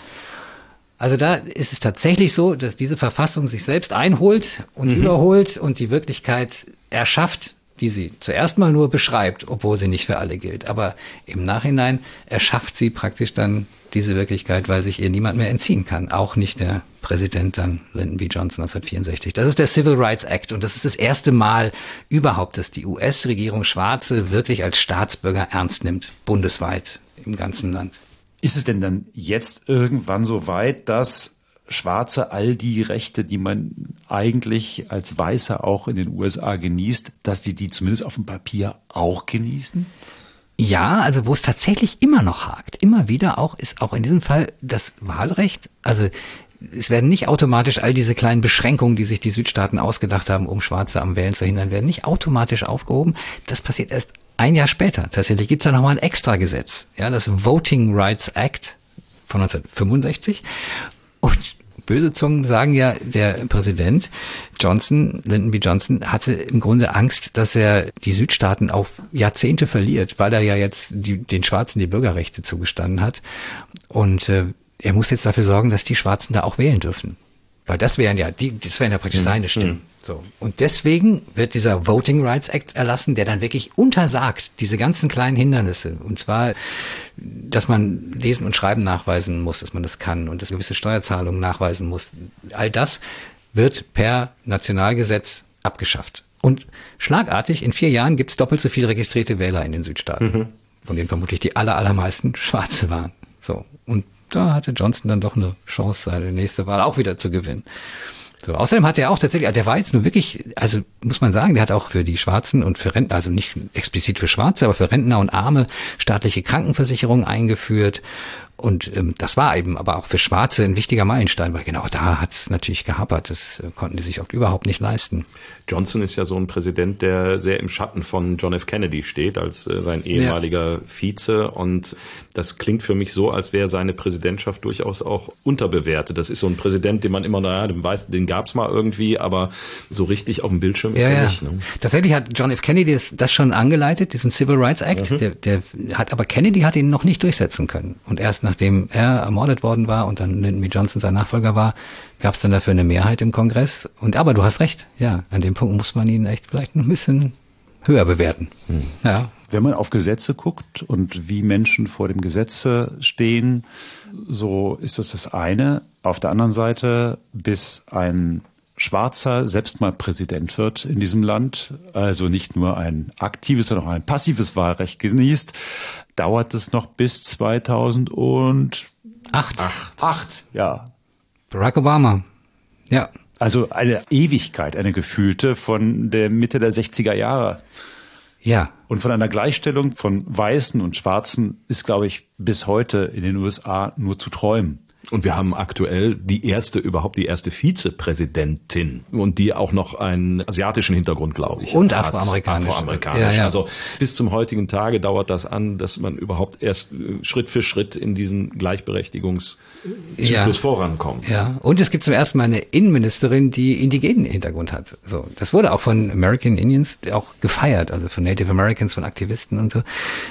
[SPEAKER 3] Also da ist es tatsächlich so, dass diese Verfassung sich selbst einholt und mhm. überholt und die Wirklichkeit erschafft, die sie zuerst mal nur beschreibt, obwohl sie nicht für alle gilt. Aber im Nachhinein erschafft sie praktisch dann diese Wirklichkeit, weil sich ihr niemand mehr entziehen kann. Auch nicht der Präsident dann Lyndon B. Johnson 1964. Das ist der Civil Rights Act und das ist das erste Mal überhaupt, dass die US-Regierung Schwarze wirklich als Staatsbürger ernst nimmt, bundesweit im ganzen Land.
[SPEAKER 2] Ist es denn dann jetzt irgendwann so weit, dass Schwarze all die Rechte, die man eigentlich als Weißer auch in den USA genießt, dass die die zumindest auf dem Papier auch genießen?
[SPEAKER 3] Ja, also wo es tatsächlich immer noch hakt, immer wieder auch, ist auch in diesem Fall das Wahlrecht. Also es werden nicht automatisch all diese kleinen Beschränkungen, die sich die Südstaaten ausgedacht haben, um Schwarze am Wählen zu hindern, werden nicht automatisch aufgehoben. Das passiert erst ein Jahr später. Tatsächlich gibt's da nochmal ein Extragesetz, ja, das Voting Rights Act von 1965. Und böse Zungen sagen ja, der Präsident Johnson, Lyndon B. Johnson, hatte im Grunde Angst, dass er die Südstaaten auf Jahrzehnte verliert, weil er ja jetzt die, den Schwarzen die Bürgerrechte zugestanden hat. Und äh, er muss jetzt dafür sorgen, dass die Schwarzen da auch wählen dürfen. Weil das wären ja, die, das wären ja praktisch mhm. seine Stimmen. Mhm. So. Und deswegen wird dieser Voting Rights Act erlassen, der dann wirklich untersagt, diese ganzen kleinen Hindernisse. Und zwar, dass man Lesen und Schreiben nachweisen muss, dass man das kann und dass gewisse Steuerzahlungen nachweisen muss. All das wird per Nationalgesetz abgeschafft. Und schlagartig, in vier Jahren gibt es doppelt so viele registrierte Wähler in den Südstaaten, mhm. von denen vermutlich die aller, allermeisten Schwarze waren. So. Und da hatte Johnson dann doch eine Chance, seine nächste Wahl auch wieder zu gewinnen. So, außerdem hat er auch tatsächlich, der war jetzt nur wirklich, also muss man sagen, der hat auch für die Schwarzen und für Rentner, also nicht explizit für Schwarze, aber für Rentner und Arme staatliche Krankenversicherung eingeführt und ähm, das war eben aber auch für Schwarze ein wichtiger Meilenstein, weil genau da hat es natürlich gehapert. Das äh, konnten die sich oft überhaupt nicht leisten.
[SPEAKER 1] Johnson ist ja so ein Präsident, der sehr im Schatten von John F. Kennedy steht, als äh, sein ehemaliger ja. Vize. Und das klingt für mich so, als wäre seine Präsidentschaft durchaus auch unterbewertet. Das ist so ein Präsident, den man immer, naja, den weiß, den gab's mal irgendwie, aber so richtig auf dem Bildschirm ist ja, er ja. nicht. Ne?
[SPEAKER 3] Tatsächlich hat John F. Kennedy das, das schon angeleitet, diesen Civil Rights Act. Mhm. Der, der hat, aber Kennedy hat ihn noch nicht durchsetzen können. Und erst nachdem er ermordet worden war und dann Lyndon B. Johnson sein Nachfolger war, gab es dann dafür eine Mehrheit im Kongress. Und aber du hast recht, ja, an dem Punkt muss man ihn echt vielleicht noch ein bisschen höher bewerten. Hm. Ja.
[SPEAKER 2] Wenn man auf Gesetze guckt und wie Menschen vor dem Gesetze stehen, so ist das das eine. Auf der anderen Seite, bis ein Schwarzer selbst mal Präsident wird in diesem Land, also nicht nur ein aktives, sondern auch ein passives Wahlrecht genießt, dauert es noch bis 2008. Acht. Acht, ja.
[SPEAKER 3] Barack Obama. Ja.
[SPEAKER 2] Also eine Ewigkeit, eine gefühlte von der Mitte der 60er Jahre.
[SPEAKER 3] Ja.
[SPEAKER 2] Und von einer Gleichstellung von Weißen und Schwarzen ist, glaube ich, bis heute in den USA nur zu träumen.
[SPEAKER 1] Und wir haben aktuell die erste, überhaupt die erste Vizepräsidentin und die auch noch einen asiatischen Hintergrund, glaube ich.
[SPEAKER 3] Und afroamerikanisch.
[SPEAKER 1] Afroamerikanisch. Ja, ja. Also bis zum heutigen Tage dauert das an, dass man überhaupt erst äh, Schritt für Schritt in diesen Gleichberechtigungszyklus ja. vorankommt.
[SPEAKER 3] Ja, und es gibt zum ersten Mal eine Innenministerin, die indigenen Hintergrund hat. So, das wurde auch von American Indians auch gefeiert, also von Native Americans, von Aktivisten und so.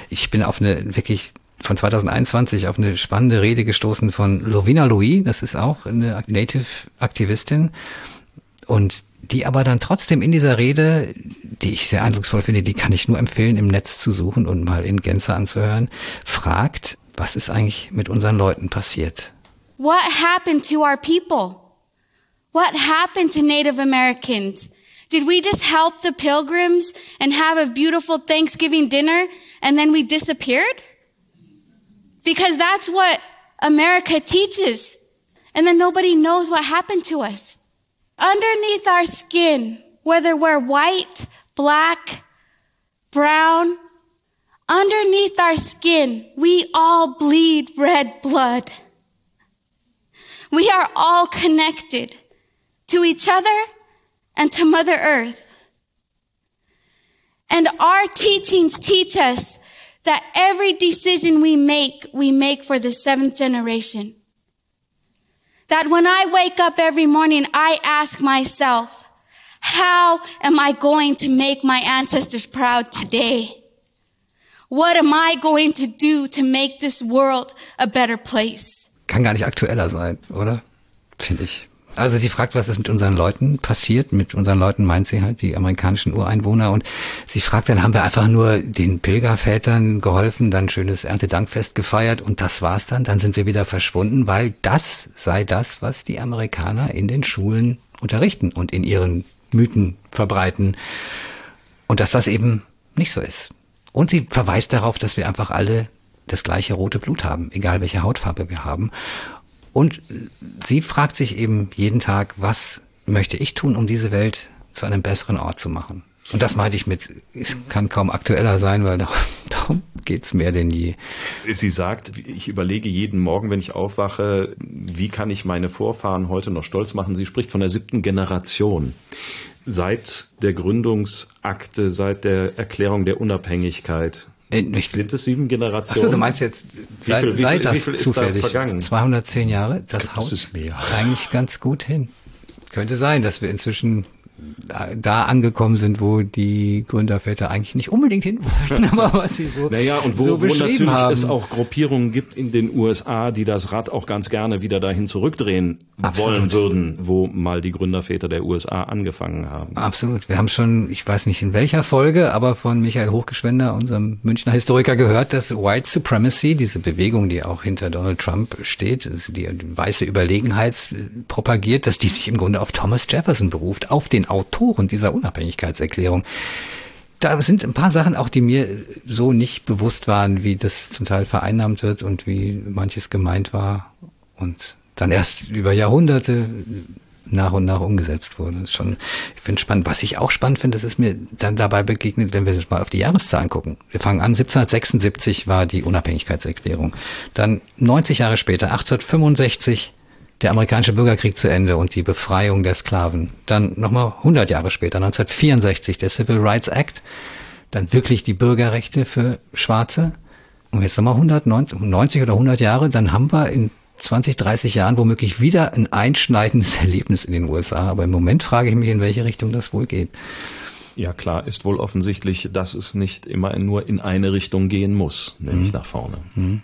[SPEAKER 3] Ich bin auf eine wirklich von 2021 auf eine spannende Rede gestoßen von Lovina Louis, das ist auch eine Native-Aktivistin und die aber dann trotzdem in dieser Rede, die ich sehr eindrucksvoll finde, die kann ich nur empfehlen, im Netz zu suchen und mal in Gänze anzuhören, fragt, was ist eigentlich mit unseren Leuten passiert?
[SPEAKER 7] What happened to our people? What happened to Native Americans? Did we just help the pilgrims and have a beautiful Thanksgiving dinner and then we disappeared? Because that's what America teaches. And then nobody knows what happened to us. Underneath our skin, whether we're white, black, brown, underneath our skin, we all bleed red blood. We are all connected to each other and to Mother Earth. And our teachings teach us that every decision we make, we make for the seventh generation. That when I wake up every morning, I ask myself, how am I going to make my ancestors proud today? What am I going to do to make this world a better place?
[SPEAKER 3] Kann gar nicht aktueller sein, oder? Finde ich. Also sie fragt, was ist mit unseren Leuten passiert. Mit unseren Leuten meint sie halt die amerikanischen Ureinwohner. Und sie fragt, dann haben wir einfach nur den Pilgervätern geholfen, dann schönes Erntedankfest gefeiert und das war's dann. Dann sind wir wieder verschwunden, weil das sei das, was die Amerikaner in den Schulen unterrichten und in ihren Mythen verbreiten. Und dass das eben nicht so ist. Und sie verweist darauf, dass wir einfach alle das gleiche rote Blut haben, egal welche Hautfarbe wir haben. Und sie fragt sich eben jeden Tag, was möchte ich tun, um diese Welt zu einem besseren Ort zu machen? Und das meinte ich mit, es kann kaum aktueller sein, weil darum, darum geht's mehr denn je.
[SPEAKER 1] Sie sagt, ich überlege jeden Morgen, wenn ich aufwache, wie kann ich meine Vorfahren heute noch stolz machen? Sie spricht von der siebten Generation. Seit der Gründungsakte, seit der Erklärung der Unabhängigkeit äh, Sind es sieben Generationen?
[SPEAKER 3] Achso, du meinst jetzt, sei, viel, sei viel, das zufällig. Da 210 Jahre, das haut eigentlich ganz gut hin. Könnte sein, dass wir inzwischen da angekommen sind, wo die Gründerväter eigentlich nicht unbedingt hin wollten, aber was sie so
[SPEAKER 1] Naja, und wo,
[SPEAKER 3] so
[SPEAKER 1] wo natürlich
[SPEAKER 3] haben.
[SPEAKER 1] es auch Gruppierungen gibt in den USA, die das Rad auch ganz gerne wieder dahin zurückdrehen Absolut. wollen würden, wo mal die Gründerväter der USA angefangen haben.
[SPEAKER 3] Absolut. Wir haben schon, ich weiß nicht in welcher Folge, aber von Michael Hochgeschwender, unserem Münchner Historiker, gehört, dass White Supremacy, diese Bewegung, die auch hinter Donald Trump steht, die weiße Überlegenheit propagiert, dass die sich im Grunde auf Thomas Jefferson beruft, auf den Autoren dieser Unabhängigkeitserklärung. Da sind ein paar Sachen auch, die mir so nicht bewusst waren, wie das zum Teil vereinnahmt wird und wie manches gemeint war und dann erst über Jahrhunderte nach und nach umgesetzt wurde. Das ist schon, ich finde spannend. Was ich auch spannend finde, das ist mir dann dabei begegnet, wenn wir mal auf die Jahreszahlen gucken. Wir fangen an, 1776 war die Unabhängigkeitserklärung. Dann 90 Jahre später, 1865, der amerikanische Bürgerkrieg zu Ende und die Befreiung der Sklaven. Dann nochmal 100 Jahre später, 1964, der Civil Rights Act. Dann wirklich die Bürgerrechte für Schwarze. Und jetzt nochmal 190 oder 100 Jahre, dann haben wir in 20, 30 Jahren womöglich wieder ein einschneidendes Erlebnis in den USA. Aber im Moment frage ich mich, in welche Richtung das wohl geht.
[SPEAKER 1] Ja, klar, ist wohl offensichtlich, dass es nicht immer nur in eine Richtung gehen muss, nämlich mhm. nach vorne. Mhm.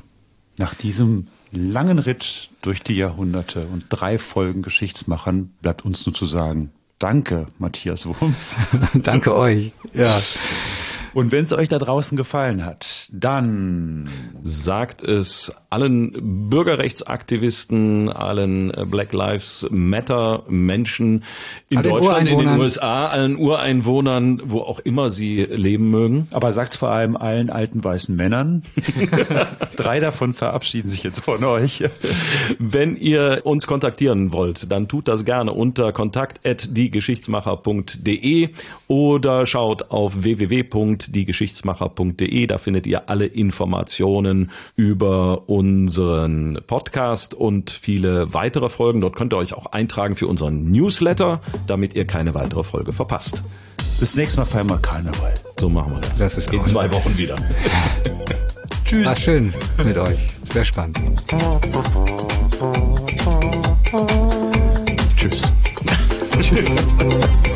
[SPEAKER 2] Nach diesem langen Ritt durch die Jahrhunderte und drei Folgen Geschichtsmachern bleibt uns nur zu sagen, danke, Matthias Wurms.
[SPEAKER 3] danke euch. Ja.
[SPEAKER 2] Und wenn es euch da draußen gefallen hat, dann
[SPEAKER 1] sagt es allen Bürgerrechtsaktivisten, allen Black Lives Matter Menschen in allen Deutschland, in den USA, allen Ureinwohnern, wo auch immer sie leben mögen.
[SPEAKER 2] Aber sagt vor allem allen alten weißen Männern. Drei davon verabschieden sich jetzt von euch.
[SPEAKER 1] Wenn ihr uns kontaktieren wollt, dann tut das gerne unter kontakt@diegeschichtsmacher.de oder schaut auf www www.diegeschichtsmacher.de. Da findet ihr alle Informationen über unseren Podcast und viele weitere Folgen. Dort könnt ihr euch auch eintragen für unseren Newsletter, damit ihr keine weitere Folge verpasst.
[SPEAKER 2] Bis nächstes Mal feiern wir Karneval.
[SPEAKER 1] So machen wir das.
[SPEAKER 3] Das ist
[SPEAKER 1] In zwei Wochen wieder.
[SPEAKER 3] Tschüss. War schön mit euch. Sehr spannend.
[SPEAKER 2] Tschüss.
[SPEAKER 3] Tschüss.